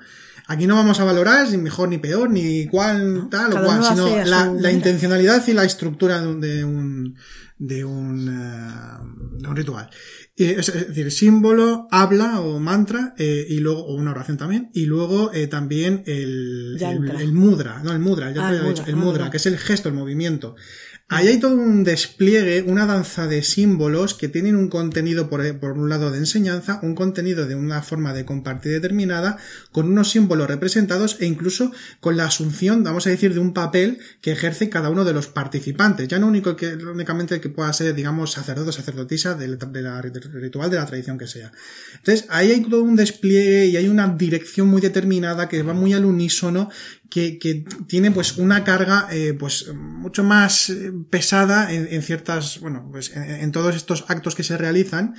Aquí no vamos a valorar ni mejor ni peor, ni cuál, tal o cual, sino la, la, intencionalidad y la estructura de un, de un, de un, uh, de un ritual. Es decir, símbolo, habla o mantra, eh, y luego, o una oración también, y luego eh, también el, el, mudra, no, el mudra, ya ah, te había dicho, el mudra, que es el gesto, el movimiento. Ahí hay todo un despliegue, una danza de símbolos que tienen un contenido por, por, un lado de enseñanza, un contenido de una forma de compartir determinada, con unos símbolos representados e incluso con la asunción, vamos a decir, de un papel que ejerce cada uno de los participantes. Ya no único que, únicamente que pueda ser, digamos, sacerdote sacerdotisa del, ritual de la tradición que sea. Entonces, ahí hay todo un despliegue y hay una dirección muy determinada que va muy al unísono que, que tiene pues una carga eh, pues mucho más eh, pesada en, en ciertas, bueno, pues en, en, todos estos actos que se realizan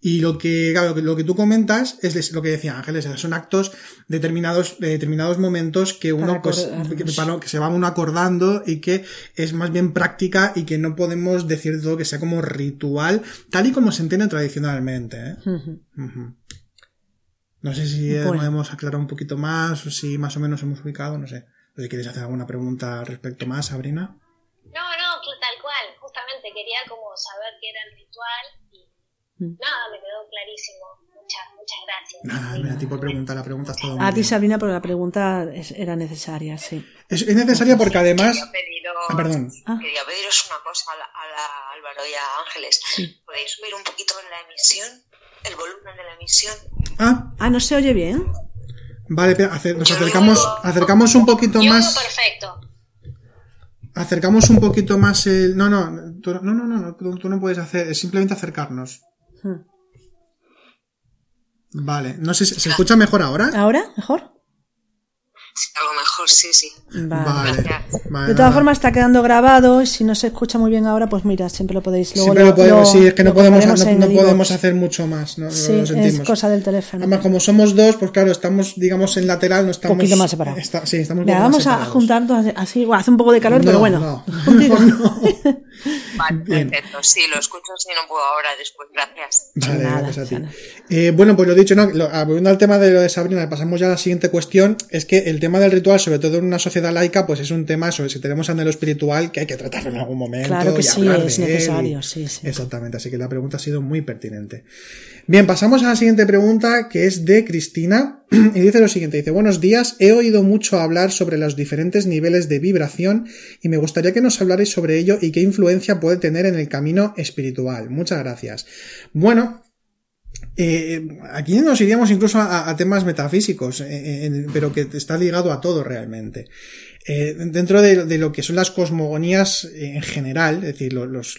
y lo que, claro, lo que, tú comentas es lo que decía Ángeles, son actos determinados, de determinados momentos que uno, pues, que, que, se va uno acordando y que es más bien práctica y que no podemos decir todo que sea como ritual, tal y como se entiende tradicionalmente. ¿eh? Uh -huh. No sé si podemos aclarar un poquito más o si más o menos hemos ubicado, no sé. si quieres hacer alguna pregunta al respecto más, Sabrina. No, no, tal cual. Justamente quería como saber qué era el ritual y mm. nada, me quedó clarísimo. Muchas, muchas gracias. Nada, a ti por preguntar, la pregunta es todo A ti, Sabrina, porque la pregunta era necesaria, sí. Es, es necesaria porque además... Quería pediros, ah, perdón. Ah. Quería pediros una cosa a, la, a la Álvaro y a Ángeles. Sí. ¿Podéis subir un poquito la emisión? el volumen de la emisión. Ah, ah ¿no se oye bien? Vale, nos acercamos, acercamos un poquito Yo más. perfecto. Acercamos un poquito más el. No, no, tú, no, no, no, tú, tú, no puedes hacer, es simplemente acercarnos. Hmm. Vale, no sé, ¿se escucha mejor ahora? ¿Ahora? ¿Mejor? Algo mejor, sí, sí. Vale. vale de todas formas está quedando grabado y si no se escucha muy bien ahora, pues mira, siempre lo podéis luego siempre lo, podemos, lo, sí, es que no podemos, no, no podemos hacer mucho más, ¿no? Sí, lo sentimos. es cosa del teléfono. Además, como somos dos, pues claro, estamos, digamos, en lateral, no estamos... Un poquito más separados. Está, sí, estamos un poco vamos más separados. a juntarnos así, bueno, hace un poco de calor, no, pero bueno. No. <laughs> <laughs> Vale, perfecto. Sí, lo escucho si no puedo ahora después. Gracias. Vale, nada, gracias a ti. Eh, bueno, pues lo dicho, ¿no? volviendo al tema de lo de Sabrina, pasamos ya a la siguiente cuestión. Es que el tema del ritual, sobre todo en una sociedad laica, pues es un tema, sobre si tenemos anhelo espiritual, que hay que tratarlo en algún momento. Claro que y sí, es necesario, sí, sí. Exactamente, así que la pregunta ha sido muy pertinente. Bien, pasamos a la siguiente pregunta, que es de Cristina, <clears throat> y dice lo siguiente, dice, buenos días, he oído mucho hablar sobre los diferentes niveles de vibración y me gustaría que nos hablarais sobre ello y qué influencia puede tener en el camino espiritual. Muchas gracias. Bueno, Eh, aquí nos iríamos incluso a, temas metafísicos, eh, pero que está ligado a todo realmente. Eh, dentro de, lo que son las cosmogonías en general, es decir, los,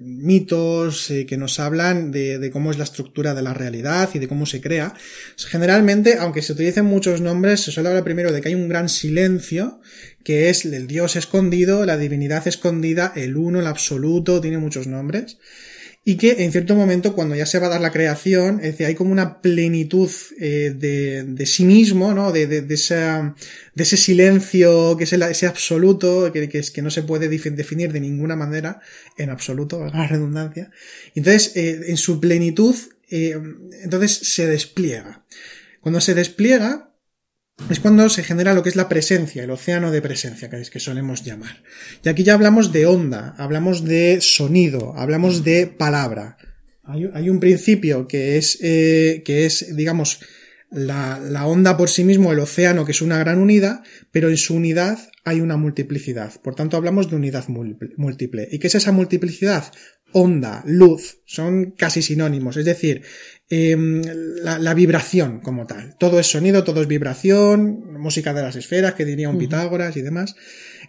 mitos que nos hablan de, cómo es la estructura de la realidad y de cómo se crea, generalmente, aunque se utilicen muchos nombres, se suele hablar primero de que hay un gran silencio, que es el Dios escondido, la divinidad escondida, el uno, el absoluto, tiene muchos nombres y que en cierto momento cuando ya se va a dar la creación, es decir, hay como una plenitud eh, de, sí mismo, ¿no? De, de, de, ese silencio que es ese absoluto, que, que, es, que no se puede definir de ninguna manera, en absoluto, la redundancia. Entonces, eh, en su plenitud, eh, entonces se despliega. Cuando se despliega, es cuando se genera lo que es la presencia, el océano de presencia, que es que solemos llamar. Y aquí ya hablamos de onda, hablamos de sonido, hablamos de palabra. Hay, un principio que es, eh, que es digamos, la, la, onda por sí mismo, el océano, que es una gran unidad, pero en su unidad hay una multiplicidad. Por tanto, hablamos de unidad múltiple. ¿Y qué es esa multiplicidad? Onda, luz, son casi sinónimos. Es decir, Em, la, vibración como tal. Todo es sonido, todo es vibración, música de las esferas, que diría un Pitágoras y demás.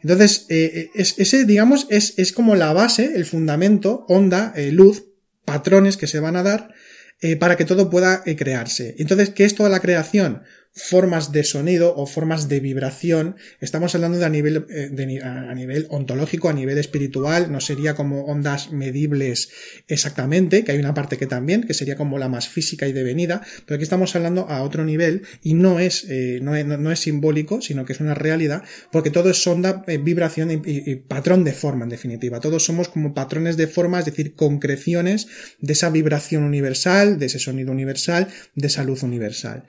Entonces, eh, es, ese, digamos, es, es, como la base, el fundamento, onda, eh, luz, patrones que se van a dar eh, para que todo pueda crearse. Entonces, ¿qué es toda la creación? Formas de sonido o formas de vibración. Estamos hablando de a nivel, eh, a nivel ontológico, a nivel espiritual, no sería como ondas medibles exactamente, que hay una parte que también, que sería como la más física y devenida, pero aquí estamos hablando a otro nivel y no es, eh, no, es no, es simbólico, sino que es una realidad, porque todo es onda, eh, vibración y, y, patrón de forma en definitiva. Todos somos como patrones de forma, es decir, concreciones de esa vibración universal, de ese sonido universal, de esa luz universal.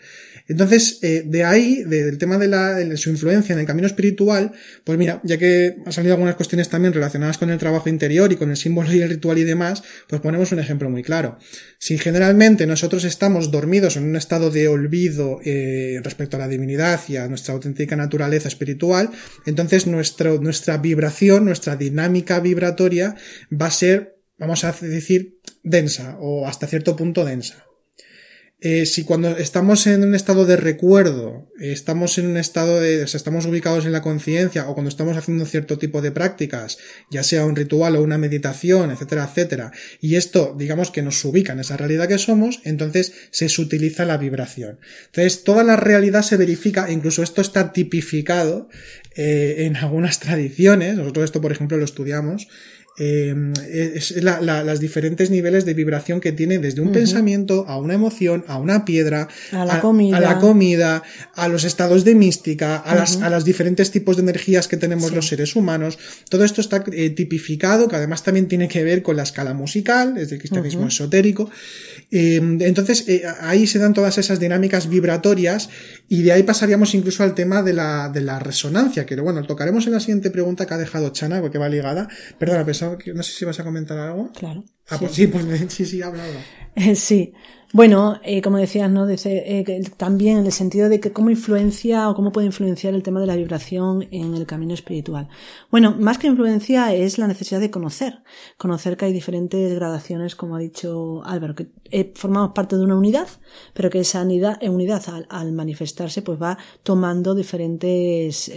Entonces, eh, de ahí, del tema de, la, de su influencia en el camino espiritual, pues mira, ya que han salido algunas cuestiones también relacionadas con el trabajo interior y con el símbolo y el ritual y demás, pues ponemos un ejemplo muy claro. Si generalmente nosotros estamos dormidos en un estado de olvido eh, respecto a la divinidad y a nuestra auténtica naturaleza espiritual, entonces nuestro, nuestra vibración, nuestra dinámica vibratoria va a ser, vamos a decir, densa o hasta cierto punto densa. Eh, si cuando estamos en un estado de recuerdo, estamos en un estado de, estamos ubicados en la conciencia o cuando estamos haciendo cierto tipo de prácticas, ya sea un ritual o una meditación, etcétera, etcétera, y esto, digamos que nos ubica en esa realidad que somos, entonces se utiliza la vibración. Entonces, toda la realidad se verifica, incluso esto está tipificado eh, en algunas <laughs> tradiciones, nosotros esto, por ejemplo, lo estudiamos, eh, es la, las diferentes niveles de vibración que tiene desde un pensamiento a una emoción, a una piedra, a la, comida. a la comida, a los estados de mística, a, las, a los diferentes tipos de energías que tenemos los seres humanos. Todo esto está eh, tipificado, que además también tiene que ver con la escala musical, es del cristianismo esotérico. Em, entonces, eh, ahí se dan todas esas dinámicas vibratorias y de ahí pasaríamos incluso al tema de la, de la resonancia, que bueno, tocaremos en la siguiente pregunta que ha dejado Chana, porque va ligada. Perdona, pensaba que no sé si vas a comentar algo. Claro. Ah, pues sí, pues <laughs> sí, sí, habla, habla. Eh, sí. Bueno, eh, como decías, ¿no? Dice, eh, también en el sentido de que cómo influencia o cómo puede influenciar el tema de la vibración en el camino espiritual. Bueno, más que influencia es la necesidad de conocer. Conocer que hay diferentes gradaciones, como ha dicho Álvaro, que eh, formamos parte de una unidad, pero que esa unidad, unidad al, manifestarse, pues va tomando diferentes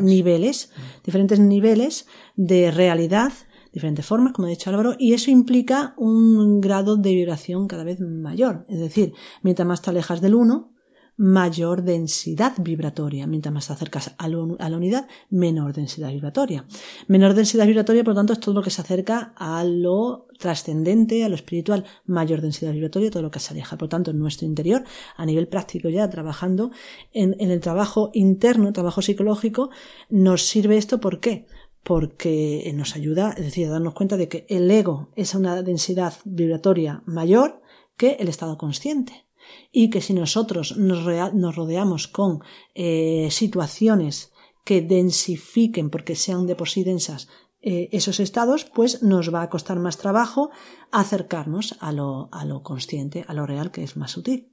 niveles, diferentes niveles de realidad diferentes formas, como ha dicho Álvaro, y eso implica un grado de vibración cada vez mayor. Es decir, mientras más te alejas del uno, mayor densidad vibratoria. Mientras más te acercas a, la unidad, menor densidad vibratoria. Menor densidad vibratoria, por lo tanto, es todo lo que se acerca a lo trascendente, a lo espiritual, mayor densidad vibratoria, todo lo que se aleja. Por lo tanto, en nuestro interior, a nivel práctico ya, trabajando en, en el trabajo interno, trabajo psicológico, nos sirve esto, ¿por qué? Porque nos ayuda, es decir, a darnos cuenta de que el ego es una densidad vibratoria mayor que el estado consciente y que si nosotros nos, rodeamos con eh, situaciones que densifiquen, porque sean de por sí densas, eh, esos estados, pues nos va a costar más trabajo acercarnos a lo, a lo consciente, a lo real, que es más sutil.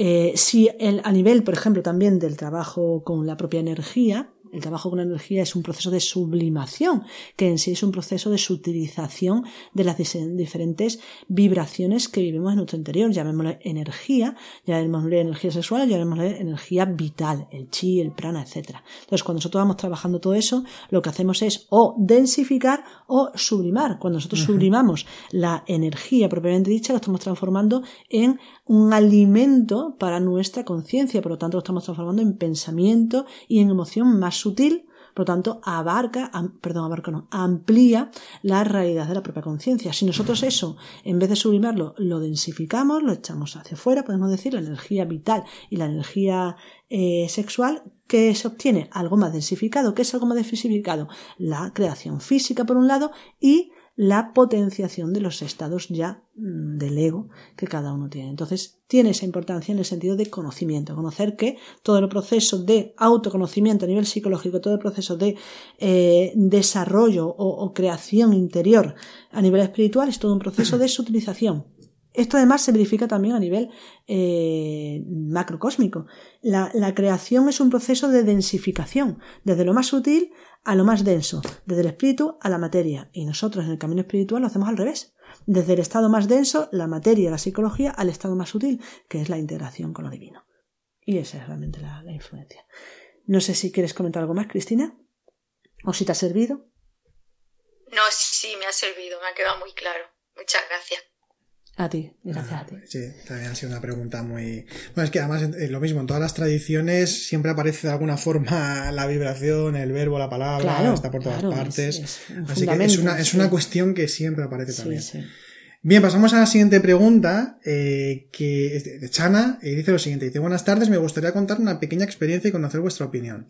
Eh, si a nivel, por ejemplo, también del trabajo con la propia energía, El trabajo con energía es un proceso de sublimación, que en sí es un proceso de sutilización de las diferentes vibraciones que vivimos en nuestro interior. Llamémosle energía, llamémosle energía sexual, llamémosle energía vital, el chi, el prana, etc. Entonces, cuando nosotros vamos trabajando todo eso, lo que hacemos es o densificar o sublimar. Cuando nosotros sublimamos la energía propiamente dicha, lo estamos transformando en un alimento para nuestra conciencia, por lo tanto lo estamos transformando en pensamiento y en emoción más sutil, por lo tanto abarca, perdón, abarca no, amplía la realidad de la propia conciencia. Si nosotros eso, en vez de sublimarlo, lo densificamos, lo echamos hacia afuera, podemos decir la energía vital y la energía eh, sexual, que se obtiene algo más densificado. ¿Qué es algo más densificado? La creación física por un lado y la potenciación de los estados ya mm, del ego que cada uno tiene. Entonces, tiene esa importancia en el sentido de conocimiento, conocer que todo el proceso de autoconocimiento a nivel psicológico, todo el proceso de eh, desarrollo o, creación interior a nivel espiritual es todo un proceso de su utilización. Esto además se verifica también a nivel eh, macrocósmico. La, la, creación es un proceso de densificación, desde lo más sutil a lo más denso, desde el espíritu a la materia. Y nosotros en el camino espiritual lo hacemos al revés. Desde el estado más denso, la materia, la psicología, al estado más sutil, que es la integración con lo divino. Y esa es realmente la, la influencia. No sé si quieres comentar algo más, Cristina. ¿O si te ha servido? No, sí, me ha servido, me ha quedado muy claro. Muchas gracias. A ti, gracias a ti. Sí, también ha sido una pregunta muy... Bueno, es que además es lo mismo, en todas las tradiciones siempre aparece de alguna forma <laughs> la vibración, el verbo, la palabra, está por todas partes. Así que es una, es una cuestión que siempre aparece también. Bien, pasamos a la siguiente pregunta, eh, que es de Chana, y dice lo siguiente, dice, buenas tardes, me gustaría contar una pequeña experiencia y conocer vuestra opinión.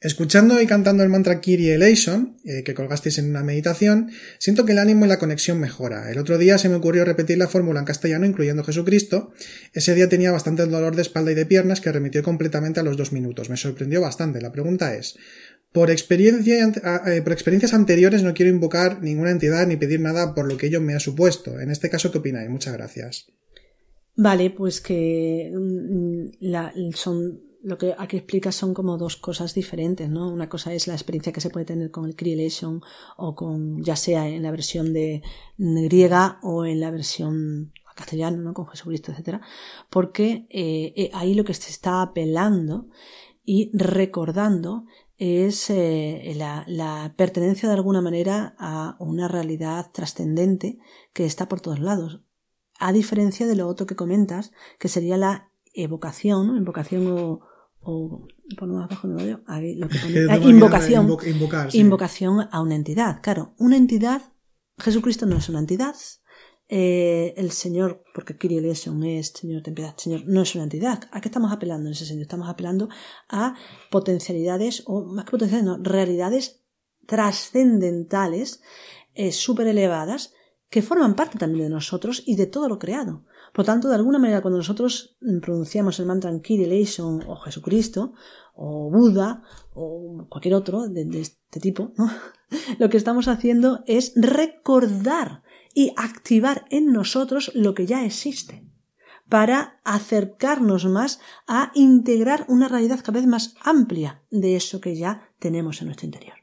Escuchando y cantando el mantra Kyrie Eleison, eh, que colgasteis en una meditación, siento que el ánimo y la conexión mejora. El otro día se me ocurrió repetir la fórmula en castellano incluyendo Jesucristo. Ese día tenía bastante dolor de espalda y de piernas que remitió completamente a los dos minutos. Me sorprendió bastante. La pregunta es, por, experiencia, eh, por experiencias anteriores no quiero invocar ninguna entidad ni pedir nada por lo que ello me ha supuesto. En este caso, ¿qué opináis? Muchas gracias. Vale, pues que mm, la, son lo que aquí explica son como dos cosas diferentes, ¿no? Una cosa es la experiencia que se puede tener con el Creation o con, ya sea en la versión de griega o en la versión castellana, ¿no? Con Jesucristo, etcétera, porque eh, eh, ahí lo que se está apelando y recordando es eh, la, la, pertenencia de alguna manera a una realidad trascendente que está por todos lados. A diferencia de lo otro que comentas, que sería la evocación, invocación o, o por más abajo no lo que pone, ah, invocación, invocación a una entidad. Claro, una entidad, Jesucristo no es una entidad, eh, el Señor, porque Kyrie eleison es Señor, ten piedad, Señor, no es una entidad. ¿A qué estamos apelando en ese sentido? Estamos apelando a potencialidades, o más que potencialidades, no, realidades trascendentales, eh, súper elevadas, que forman parte también de nosotros y de todo lo creado. Por tanto, de alguna manera, cuando nosotros pronunciamos el mantra Eleison o Jesucristo, o Buda, o cualquier otro de, este tipo, <laughs> lo que estamos haciendo es recordar y activar en nosotros lo que ya existe para acercarnos más a integrar una realidad cada vez más amplia de eso que ya tenemos en nuestro interior.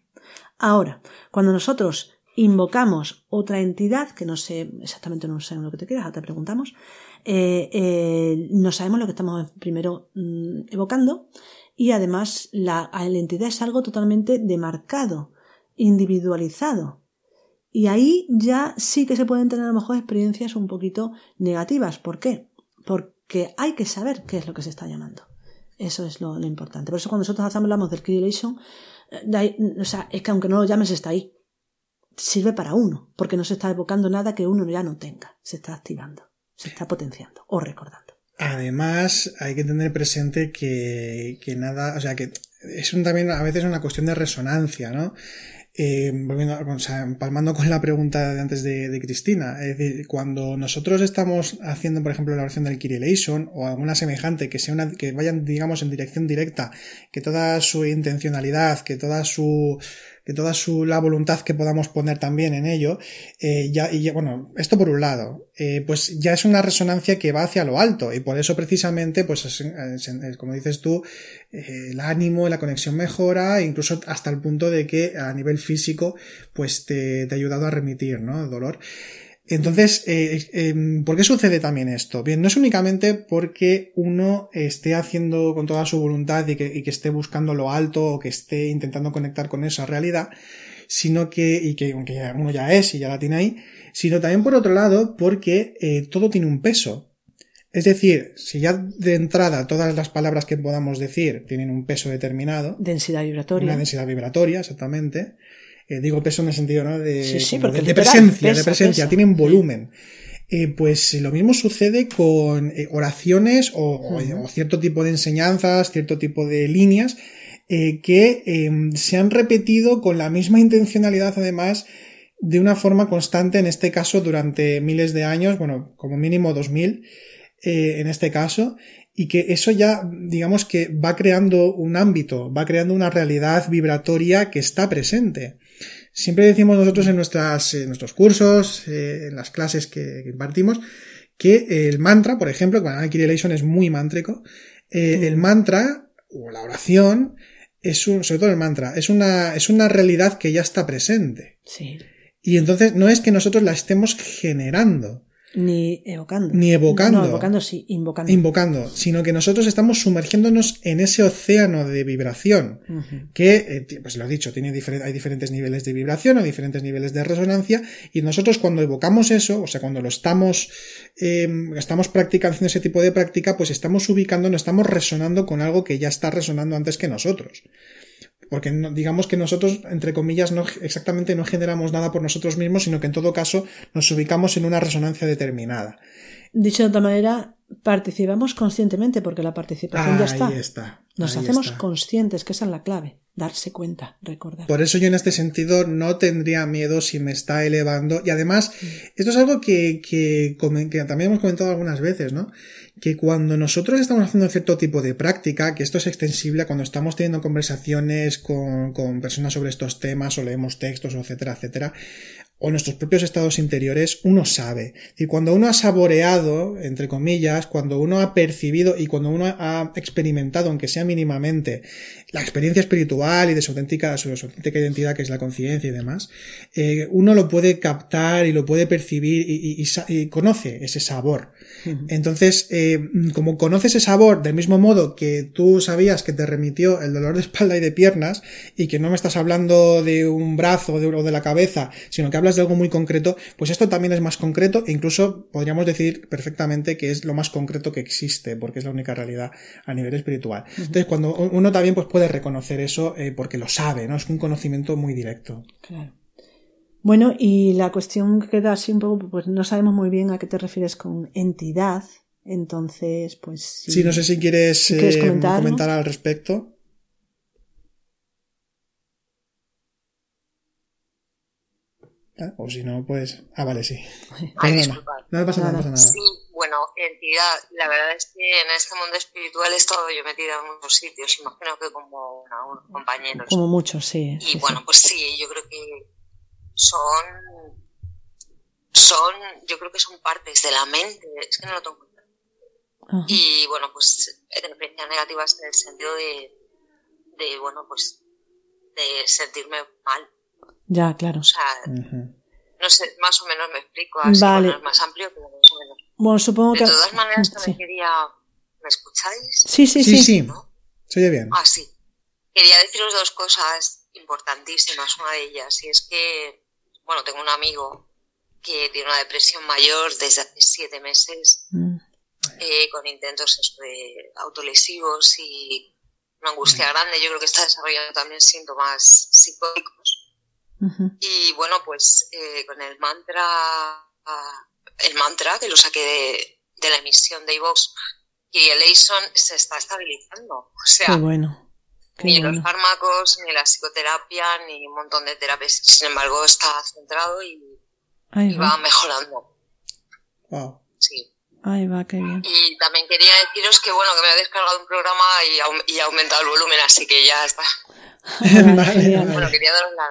Ahora, cuando nosotros invocamos otra entidad, que no sé exactamente no sé lo que te quieras, te preguntamos, eh, eh, no sabemos lo que estamos primero mm, evocando y además la, la entidad es algo totalmente demarcado, individualizado. Y ahí ya sí que se pueden tener a lo mejor experiencias un poquito negativas. ¿Por qué? Porque hay que saber qué es lo que se está llamando. Eso es lo, importante. Por eso cuando nosotros hablamos del Creation, eh, o sea, es que aunque no lo llames está ahí sirve para uno, porque no se está evocando nada que uno ya no tenga, se está activando, se está potenciando o recordando. Además, hay que tener presente que, nada, o sea, que es un, también a veces una cuestión de resonancia, ¿no? Eh, volviendo, o sea, con la pregunta de antes de, Cristina, es decir, cuando nosotros estamos haciendo, por ejemplo, la versión del Kirillation o alguna semejante que sea una, que vayan, digamos, en dirección directa, que toda su intencionalidad, que toda su, de toda su, la voluntad que podamos poner también en ello, eh, ya, y bueno, esto por un lado, eh, pues ya es una resonancia que va hacia lo alto y por eso precisamente, pues como dices tú, eh, el ánimo y la conexión mejora, incluso hasta el punto de que a nivel físico, pues te, te ha ayudado a remitir, ¿no? El dolor. Entonces, eh, em, ¿por qué sucede también esto? Bien, no es únicamente porque uno esté haciendo con toda su voluntad y que, esté buscando lo alto o que esté intentando conectar con esa realidad, sino que, y que aunque uno ya es y ya la tiene ahí, sino también por otro lado porque eh, todo tiene un peso. Es decir, si ya de entrada todas las palabras que podamos decir tienen un peso determinado. Densidad vibratoria. Una densidad vibratoria, exactamente eh, digo peso en el sentido ¿no? de, de, presencia, de presencia, tienen volumen. Eh, pues lo mismo sucede con eh, oraciones o, cierto tipo de enseñanzas, cierto tipo de líneas que em, se han repetido con la misma intencionalidad además de una forma constante, en este caso durante miles de años, bueno, como mínimo 2000 en este caso, y que eso ya, digamos que va creando un ámbito, va creando una realidad vibratoria que está presente. Siempre decimos nosotros en, nuestras, en nuestros cursos, eh, en las clases que, impartimos, que el mantra, por ejemplo, cuando Kirillation es muy mántrico, eh, el mantra o la oración es un, sobre todo el mantra, es una, es una realidad que ya está presente. Sí. Y entonces no es que nosotros la estemos generando, ni evocando. Ni evocando. No, evocando sí, invocando. Invocando, sino que nosotros estamos sumergiéndonos en ese océano de vibración, que, eh, pues lo he dicho, tiene hay diferentes niveles de vibración o diferentes niveles de resonancia, y nosotros cuando evocamos eso, o sea, cuando lo estamos, em, estamos practicando, haciendo ese tipo de práctica, pues estamos ubicando, no estamos resonando con algo que ya está resonando antes que nosotros. Porque digamos que nosotros, entre comillas, no exactamente no generamos nada por nosotros mismos, sino que en todo caso nos ubicamos en una resonancia determinada. Dicho de otra manera, participamos conscientemente, porque la participación ya está. Ahí está. Nos hacemos conscientes, que esa es la clave darse cuenta, recordar. Por eso yo en este sentido no tendría miedo si me está elevando. Y además, mm. esto es algo que, que, que, también hemos comentado algunas veces, ¿no? Que cuando nosotros estamos haciendo cierto tipo de práctica, que esto es extensible a cuando estamos teniendo conversaciones con, con personas sobre estos temas o leemos textos, etcétera, etcétera, o nuestros propios estados interiores, uno sabe. Y cuando uno ha saboreado, entre comillas, cuando uno ha percibido y cuando uno ha experimentado, aunque sea mínimamente, la experiencia espiritual y de su auténtica, su, auténtica identidad, que es la conciencia y demás, eh, uno lo puede captar y lo puede percibir y, conoce ese sabor. Entonces, eh, como conoce ese sabor del mismo modo que tú sabías que te remitió el dolor de espalda y de piernas y que no me estás hablando de un brazo o de, o de la cabeza, sino que hablas de algo muy concreto, pues esto también es más concreto e incluso podríamos decir perfectamente que es lo más concreto que existe, porque es la única realidad a nivel espiritual. Entonces, cuando uno también pues, puede reconocer eso eh, porque lo sabe, ¿no? Es un conocimiento muy directo. Claro. Bueno, y la cuestión queda así un poco, pues no sabemos muy bien a qué te refieres con entidad. Entonces, pues. Si, sí, no sé si quieres, eh, comentar al respecto. O si no, pues. Ah, vale, sí. <laughs> no pasa nada, no pasa nada. Sí, bueno, entidad. La verdad es que en este mundo espiritual he estado yo metida en muchos sitios. Imagino que como unos compañeros. Como muchos, sí. Y bueno, pues sí, yo creo que son. Son. Yo creo que son partes de la mente. Es que no lo tengo en cuenta. Y bueno, pues experiencias negativas en el sentido de. de, bueno, pues. de sentirme mal ya, claro. O sea, no sé, más o menos me explico, así vale. es más amplio, pero más o menos. Bueno, supongo de que... De todas maneras, también quería... ¿Me escucháis? Sí, sí, sí. Sí, sí. Se oye bien. Ah, sí. Quería deciros dos cosas importantísimas. Una de ellas, y es que, bueno, tengo un amigo que tiene una depresión mayor desde hace siete meses, mm. eh, con intentos de autolesivos y una angustia mm. grande. Yo creo que está desarrollando también síntomas psicóticos y bueno, pues eh, con el mantra, el mantra que lo saqué de, de la emisión de iVox, y el ASON se está estabilizando. O sea, bueno. ni los fármacos, ni la psicoterapia, ni un montón de terapias. Sin embargo, está centrado y, va. mejorando. Wow. Sí. Ay, va, qué bien. Y también quería deciros que, bueno, que me he descargado un programa y, y ha aumentado el volumen, así que ya está. <laughs> <laughs> vale, Bueno, quería daros la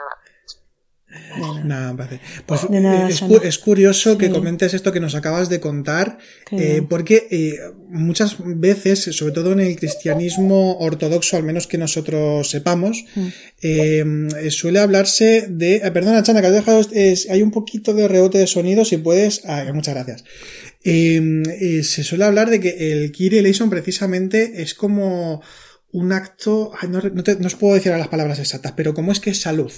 Nada, Pues eh, es, curioso que comentes esto que nos acabas de contar, eh, porque eh, muchas veces, sobre todo en el cristianismo ortodoxo, al menos que nosotros sepamos, mm. suele hablarse de. perdona, Chana, que has dejado. hay un poquito de rebote de sonido, si puedes. muchas gracias. se suele hablar de que el Kyrie eleison precisamente es como un acto. no, no os puedo decir las palabras exactas, pero como es que es salud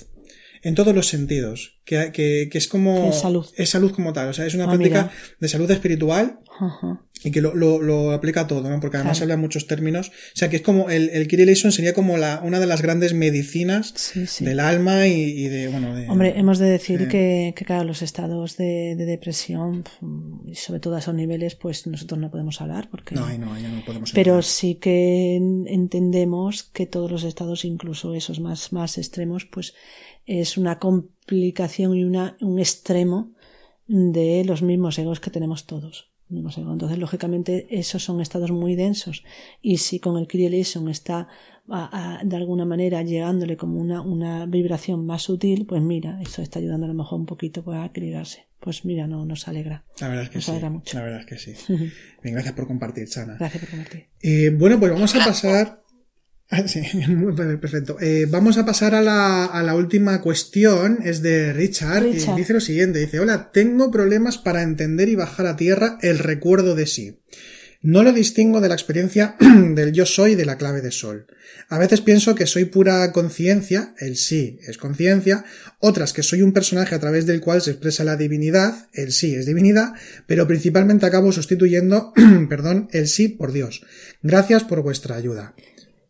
en todos los sentidos, que, que, que es como... Es salud. Es salud como tal, o sea, es una ah, práctica de salud espiritual y que lo, lo, lo, aplica a todo, ¿no? Porque además habla muchos términos, o sea, que es como el, el Kirillison sería como la, una de las grandes medicinas del alma y, de, bueno, de, Hombre, hemos de decir que, que, claro, los estados de, de, depresión, y sobre todo a esos niveles, pues nosotros no podemos hablar porque... No, no, no podemos Pero sí que entendemos que todos los estados, incluso esos más, más extremos, pues es una complicación y una, un extremo de los mismos egos que tenemos todos. Entonces, lógicamente, esos son estados muy densos. Y si con el Krielison está de alguna manera llegándole como una, una vibración más sutil, pues mira, eso está ayudando a lo mejor un poquito pues, a equilibrarse. Pues mira, no nos alegra. La verdad es que sí. La verdad es que sí. <laughs> Bien, gracias por compartir, Chana. Gracias por compartir. Eh, bueno, pues vamos a pasar Ah, <laughs> sí, perfecto. Eh, vamos a pasar a la, a la, última cuestión. Es de Richard, y dice lo siguiente. Dice, hola, tengo problemas para entender y bajar a tierra el recuerdo de sí. No lo distingo de la experiencia <clears throat> del yo soy de la clave de sol. A veces pienso que soy pura conciencia, el sí es conciencia, otras que soy un personaje a través del cual se expresa la divinidad, el sí es divinidad, pero principalmente acabo sustituyendo, <clears throat> perdón, el sí por Dios. Gracias por vuestra ayuda.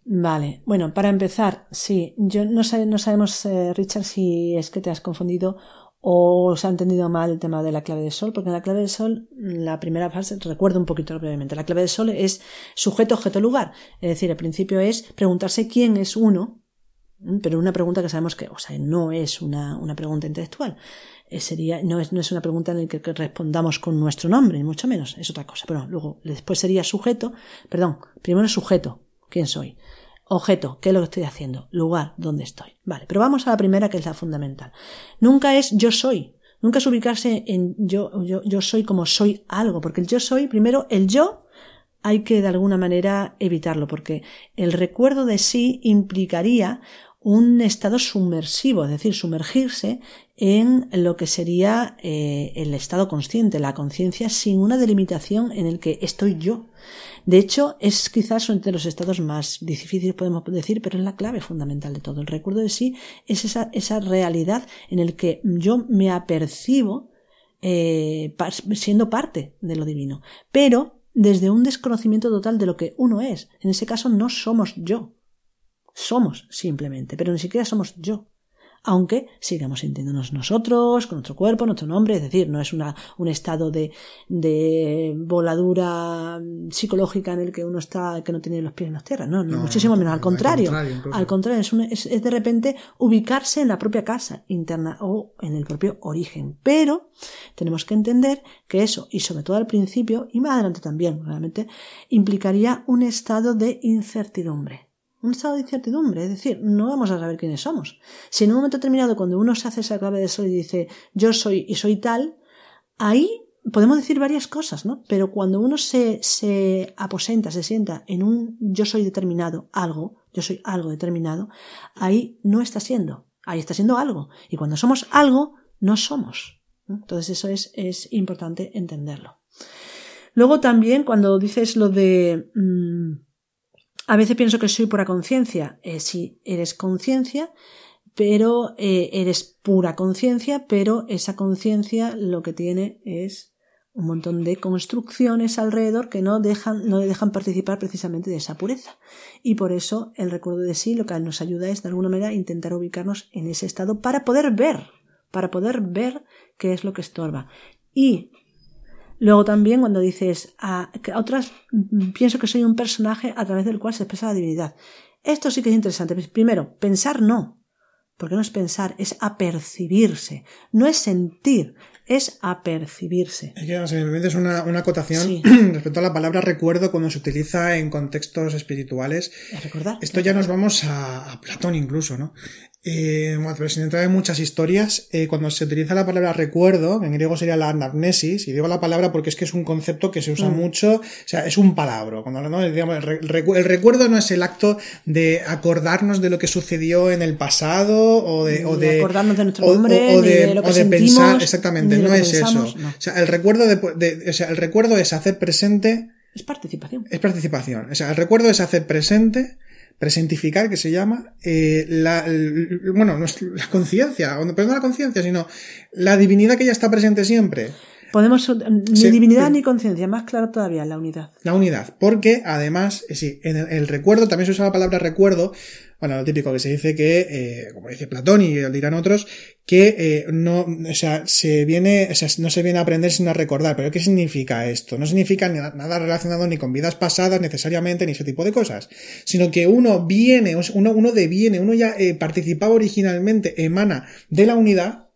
Vale, bueno, para empezar, sí, yo no, no sabemos, eh, Richard, si es que te has confundido o se ha entendido mal el tema de la clave de sol, porque en la clave de sol, la primera fase, recuerdo un poquito brevemente, la clave de sol es sujeto, objeto, lugar. Es decir, el principio es preguntarse quién es uno, pero una pregunta que sabemos que, o sea, no es una, una pregunta intelectual. Eh, sería, no es, no es una pregunta en la que respondamos con nuestro nombre, mucho menos, es otra cosa. Pero luego, después sería sujeto, perdón, primero sujeto, quién soy. Objeto, ¿qué es lo que estoy haciendo? Lugar, ¿dónde estoy? Vale, pero vamos a la primera que es la fundamental. Nunca es yo soy. Nunca es ubicarse en yo, yo, yo soy como soy algo, porque el yo soy, primero, el yo hay que de alguna manera evitarlo, porque el recuerdo de sí implicaría un estado sumersivo, es decir, sumergirse en lo que sería eh, el estado consciente, la conciencia sin una delimitación en el que estoy yo. De hecho, es quizás de los estados más difíciles, podemos decir, pero es la clave fundamental de todo. El recuerdo de sí es esa, esa realidad en el que yo me apercibo eh, siendo parte de lo divino, pero desde un desconocimiento total de lo que uno es. En ese caso no somos yo, somos simplemente, pero ni siquiera somos yo. Aunque sigamos sintiéndonos nosotros, con nuestro cuerpo, nuestro nombre, es decir, no es una, un estado de, de voladura psicológica en el que uno está, que no tiene los pies en la tierra, no, muchísimo menos, al contrario, al contrario, es, es, de repente ubicarse en la propia casa interna o en el propio origen, pero tenemos que entender que eso, y sobre todo al principio, y más adelante también, realmente, implicaría un estado de incertidumbre un estado de incertidumbre, es decir, no vamos a saber quiénes somos. Si en un momento determinado, cuando uno se hace esa clave de sol y dice yo soy y soy tal, ahí podemos decir varias cosas, ¿no? Pero cuando uno se, se aposenta, se sienta en un yo soy determinado, algo, yo soy algo determinado, ahí no está siendo, ahí está siendo algo. Y cuando somos algo, no somos. Entonces eso es, es importante entenderlo. Luego también cuando dices lo de... Mm, a veces pienso que soy pura conciencia. Eh, sí, eres conciencia, pero eh, eres pura conciencia, pero esa conciencia lo que tiene es un montón de construcciones alrededor que no dejan, no dejan participar precisamente de esa pureza. Y por eso el recuerdo de sí lo que nos ayuda es de alguna manera intentar ubicarnos en ese estado para poder ver, para poder ver qué es lo que estorba. Y Luego también cuando dices a, otras mm, pienso que soy un personaje a través del cual se expresa la divinidad. Esto sí que es interesante. Primero, pensar no. Porque no es pensar, es apercibirse. No es sentir. es apercibirse. Es que, es una, una acotación <clears throat> respecto a la palabra recuerdo cuando se utiliza en contextos espirituales. recordar. Esto ya nos vamos a, a Platón incluso, ¿no? Eh, bueno, pero sin entrar en muchas historias, eh, cuando se utiliza la palabra recuerdo, en griego sería la anamnesis, y digo la palabra porque es que es un concepto que se usa mm. mucho, o sea, es un palabra. Cuando hablamos, digamos, el, recuerdo no es el acto de acordarnos de lo que sucedió en el pasado o de, o de acordarnos de nuestro nombre, o, de, lo que pensar, exactamente, no es eso. O sea, el recuerdo de, o sea, el recuerdo es hacer presente. Es participación. Es participación. O sea, el recuerdo es hacer presente presentificar, que se llama, eh, la, bueno, no la conciencia, pero no la conciencia, sino la divinidad que ya está presente siempre. Podemos, ni divinidad ni conciencia, más claro todavía, la unidad. La unidad, porque además, eh, sí, en el, recuerdo, también se usa la palabra recuerdo, bueno, lo típico que se dice que, eh, como dice Platón y dirán otros, que eh, no, o sea, se viene, o sea, no se viene a aprender sino a recordar. Pero ¿qué significa esto? No significa nada relacionado ni con vidas pasadas necesariamente, ni ese tipo de cosas, sino que uno viene, uno, uno deviene, uno ya eh, participaba originalmente, emana de la unidad.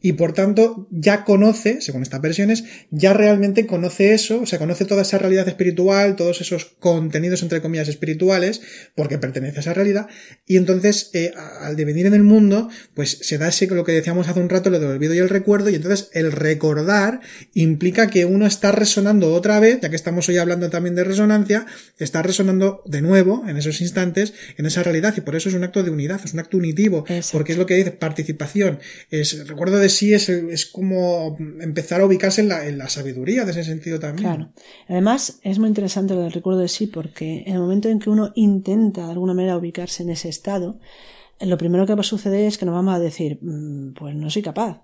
Y por tanto, ya conoce, según estas versiones, ya realmente conoce eso, o sea, conoce toda esa realidad espiritual, todos esos contenidos, entre comillas, espirituales, porque pertenece a esa realidad. Y entonces, eh, al devenir en el mundo, pues se da ese, lo que decíamos hace un rato, lo del olvido y el recuerdo, y entonces el recordar implica que uno está resonando otra vez, ya que estamos hoy hablando también de resonancia, está resonando de nuevo, en esos instantes, en esa realidad, y por eso es un acto de unidad, es un acto unitivo, porque es lo que dice participación, es recuerdo de sí es, es como empezar a ubicarse en la, en la, sabiduría de ese sentido también. Claro. Además, es muy interesante lo del recuerdo de sí, porque en el momento en que uno intenta de alguna manera ubicarse en ese estado, lo primero que va a suceder es que nos vamos a decir, mm, pues no soy capaz.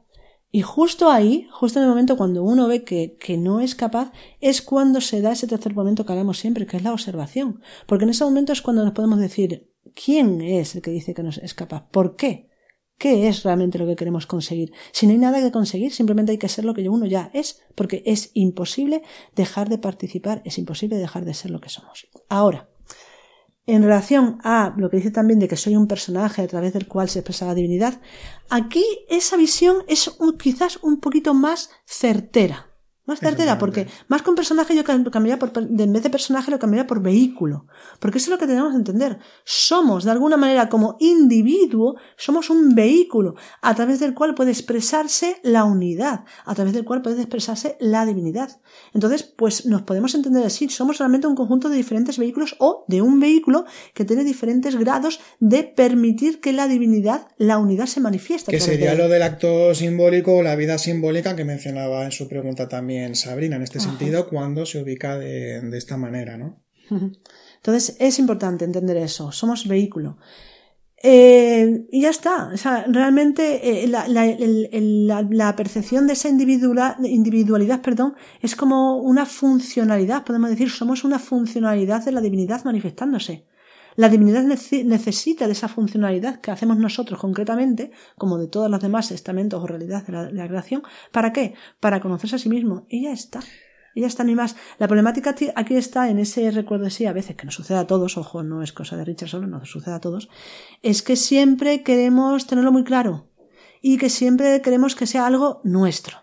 Y justo ahí, justo en el momento cuando uno ve que, que, no es capaz, es cuando se da ese tercer momento que hablamos siempre, que es la observación. Porque en ese momento es cuando nos podemos decir, ¿quién es el que dice que no es capaz? ¿Por qué? ¿Qué es realmente lo que queremos conseguir? Si no hay nada que conseguir, simplemente hay que ser lo que uno ya es, porque es imposible dejar de participar, es imposible dejar de ser lo que somos. Ahora, en relación a lo que dice también de que soy un personaje a través del cual se expresa la divinidad, aquí esa visión es quizás un poquito más certera. Más certera, porque más con personaje yo cambiaría por, en vez de personaje lo cambiaría por vehículo. Porque eso es lo que tenemos que entender. Somos, de alguna manera, como individuo, somos un vehículo a través del cual puede expresarse la unidad, a través del cual puede expresarse la divinidad. Entonces, pues nos podemos entender así. Somos realmente un conjunto de diferentes vehículos o de un vehículo que tiene diferentes grados de permitir que la divinidad, la unidad se manifieste. Que sería lo del acto simbólico o la vida simbólica que mencionaba en su pregunta también Sabrina en este sentido cuando se ubica de, esta manera, ¿no? <laughs> Entonces es importante entender eso, somos vehículo. Eh, y ya está, o sea, realmente eh, la, percepción de esa individualidad, individualidad perdón, es como una funcionalidad, podemos decir, somos una funcionalidad de la divinidad manifestándose. La divinidad necesita de esa funcionalidad que hacemos nosotros concretamente, como de todos los demás estamentos o realidades de la, creación. ¿Para qué? Para conocerse a sí mismo. Y ya está. Y ya está, ni más. La problemática aquí está en ese recuerdo de sí, a veces que nos sucede a todos, ojo, no es cosa de Richard solo, nos sucede a todos, es que siempre queremos tenerlo muy claro y que siempre queremos que sea algo nuestro.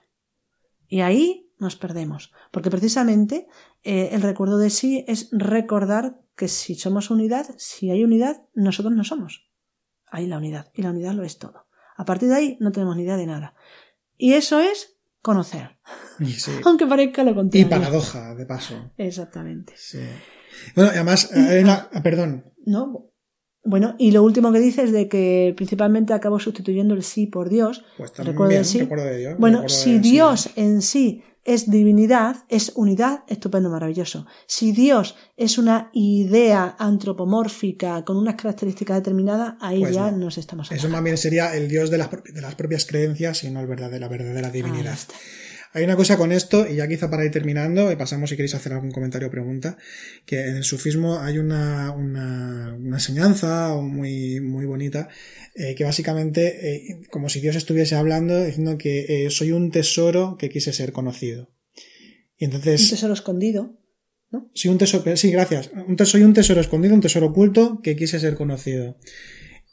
Y ahí nos perdemos, porque precisamente eh, el recuerdo de sí es recordar que si somos unidad, si hay unidad, nosotros no somos. Hay la unidad, y la unidad lo es todo. A partir de ahí no tenemos ni idea de nada. Y eso es conocer. <laughs> Aunque parezca lo contrario. Y paradoja, de paso. Exactamente. Bueno, además, ah, perdón. No, bueno, y lo último que dice es de que principalmente acabo sustituyendo el sí por Dios. Pues también, sí. de Dios. Bueno, si Dios en sí es divinidad, es unidad, estupendo, maravilloso. Si Dios es una idea antropomórfica con unas características determinadas, ahí pues ya nos estamos hablando. Eso más bien sería el Dios de las, de las propias creencias y no el verdadero, la verdadera divinidad. Hay una cosa con esto, y ya quizá para ir terminando, y pasamos si queréis hacer algún comentario o pregunta, que en el sufismo hay una, una, una enseñanza muy, muy bonita, eh, que básicamente, eh, como si Dios estuviese hablando, diciendo que eh, soy un tesoro que quise ser conocido. Y entonces. Un tesoro escondido. ¿no? Sí, un tesoro, sí, gracias. Un soy un tesoro escondido, un tesoro oculto que quise ser conocido.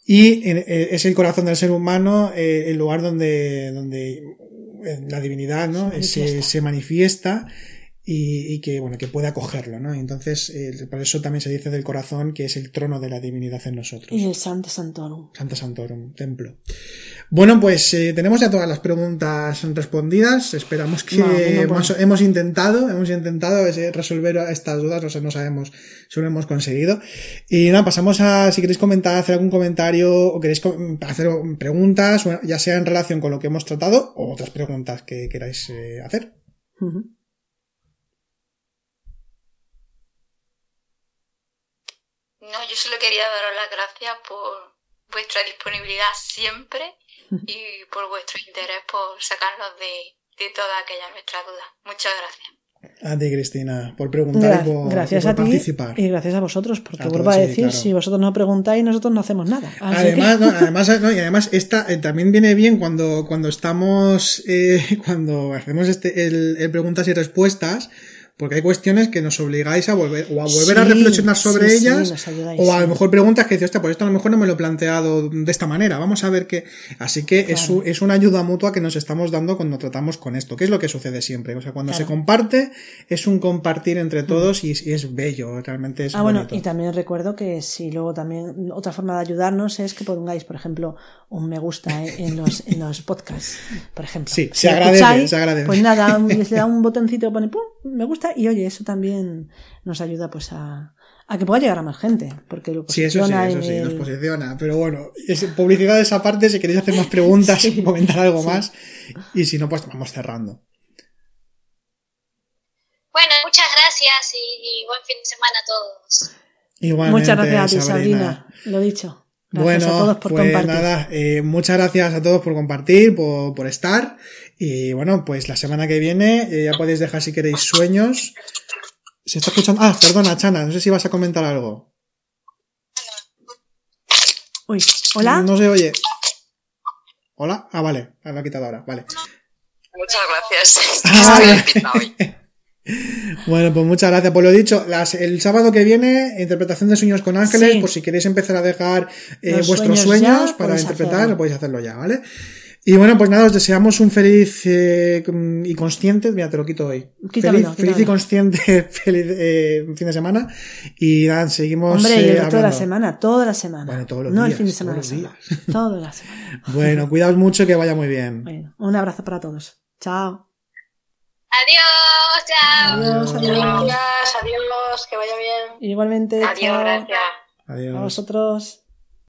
Y es el corazón del ser humano el lugar donde, donde la divinidad, ¿no? Se, se manifiesta y, que bueno que pueda acogerlo no entonces eh, por eso también se dice del corazón que es el trono de la divinidad en nosotros. Y el Santa Santorum. Santa Santorum templo. Bueno pues eh, tenemos ya todas las preguntas respondidas. Esperamos que hemos, intentado hemos intentado resolver estas dudas no, sé, no sabemos si lo hemos conseguido. Y nada pasamos a si queréis comentar hacer algún comentario o queréis hacer preguntas ya sea en relación con lo que hemos tratado o otras preguntas que queráis eh, hacer No, yo solo quería daros las gracias por vuestra disponibilidad siempre <laughs> y por vuestro interés por sacarnos de, de toda aquella nuestra duda. Muchas gracias. A ti, Cristina, por preguntar y por, gracias a ti participar. Y gracias a vosotros, porque vuelvo a decir, si vosotros no preguntáis, nosotros no hacemos nada. además, <laughs> además, y además esta eh, también viene bien cuando, cuando estamos, eh, <laughs> cuando hacemos este, el preguntas y respuestas, porque hay cuestiones que nos obligáis a volver o a volver a reflexionar sobre ellas o a lo mejor preguntas que dices, hostia, pues esto a lo mejor no me lo he planteado de esta manera, vamos a ver qué. Así que es, es, una ayuda mutua que nos estamos dando cuando tratamos con esto, que es lo que sucede siempre. O sea, cuando se comparte, es un compartir entre todos y, es bello, realmente es Ah, bueno, y también recuerdo que si luego también otra forma de ayudarnos es que pongáis, por ejemplo, un me gusta en los, <laughs> en los podcasts, por ejemplo. Sí, se, agradece, se agradece. Pues nada, les da un <laughs> botoncito, pone pum, me gusta y oye, eso también nos ayuda pues a, a que pueda llegar a más gente, porque lo posiciona sí, eso sí, eso sí, nos posiciona. Pero bueno, es publicidad de esa parte, si queréis hacer más <laughs> preguntas o comentar algo más, y si no, pues vamos cerrando. Bueno, muchas gracias y, buen fin de semana a todos. Igualmente, muchas gracias a ti, Sabrina. Lo dicho. Gracias bueno, a todos por pues compartir. nada, eh, muchas gracias a todos por compartir, por, por estar. Y bueno, pues la semana que viene eh, ya podéis dejar si queréis sueños. Se está escuchando. Ah, perdona, Chana, no sé si vas a comentar algo. Uy, ¿hola? No se oye. ¿Hola? Ah, vale, lo ha quitado ahora, vale. Muchas gracias. <laughs> Ah, <laughs> bueno, pues muchas gracias. Pues lo dicho, el sábado que viene, interpretación de sueños con ángeles, por si queréis empezar a dejar eh, vuestros sueños, para interpretar, lo podéis hacerlo ya, ¿vale? Y bueno, pues nada, os deseamos un feliz eh, y consciente, mira, te lo quito hoy. feliz, feliz y consciente <laughs> feliz eh, fin de semana. Y nada, seguimos. Hombre, eh, toda la semana, toda la semana. Bueno, todos los no días. el fin de semana. Todos los días. <laughs> Toda la semana. bueno, cuidaos mucho que vaya muy bien. Bueno, un abrazo para todos. Chao. Adiós, chao. Adiós, adiós. Gracias, adiós, que vaya bien. Igualmente. Adiós, chao. gracias. Adiós. A vosotros.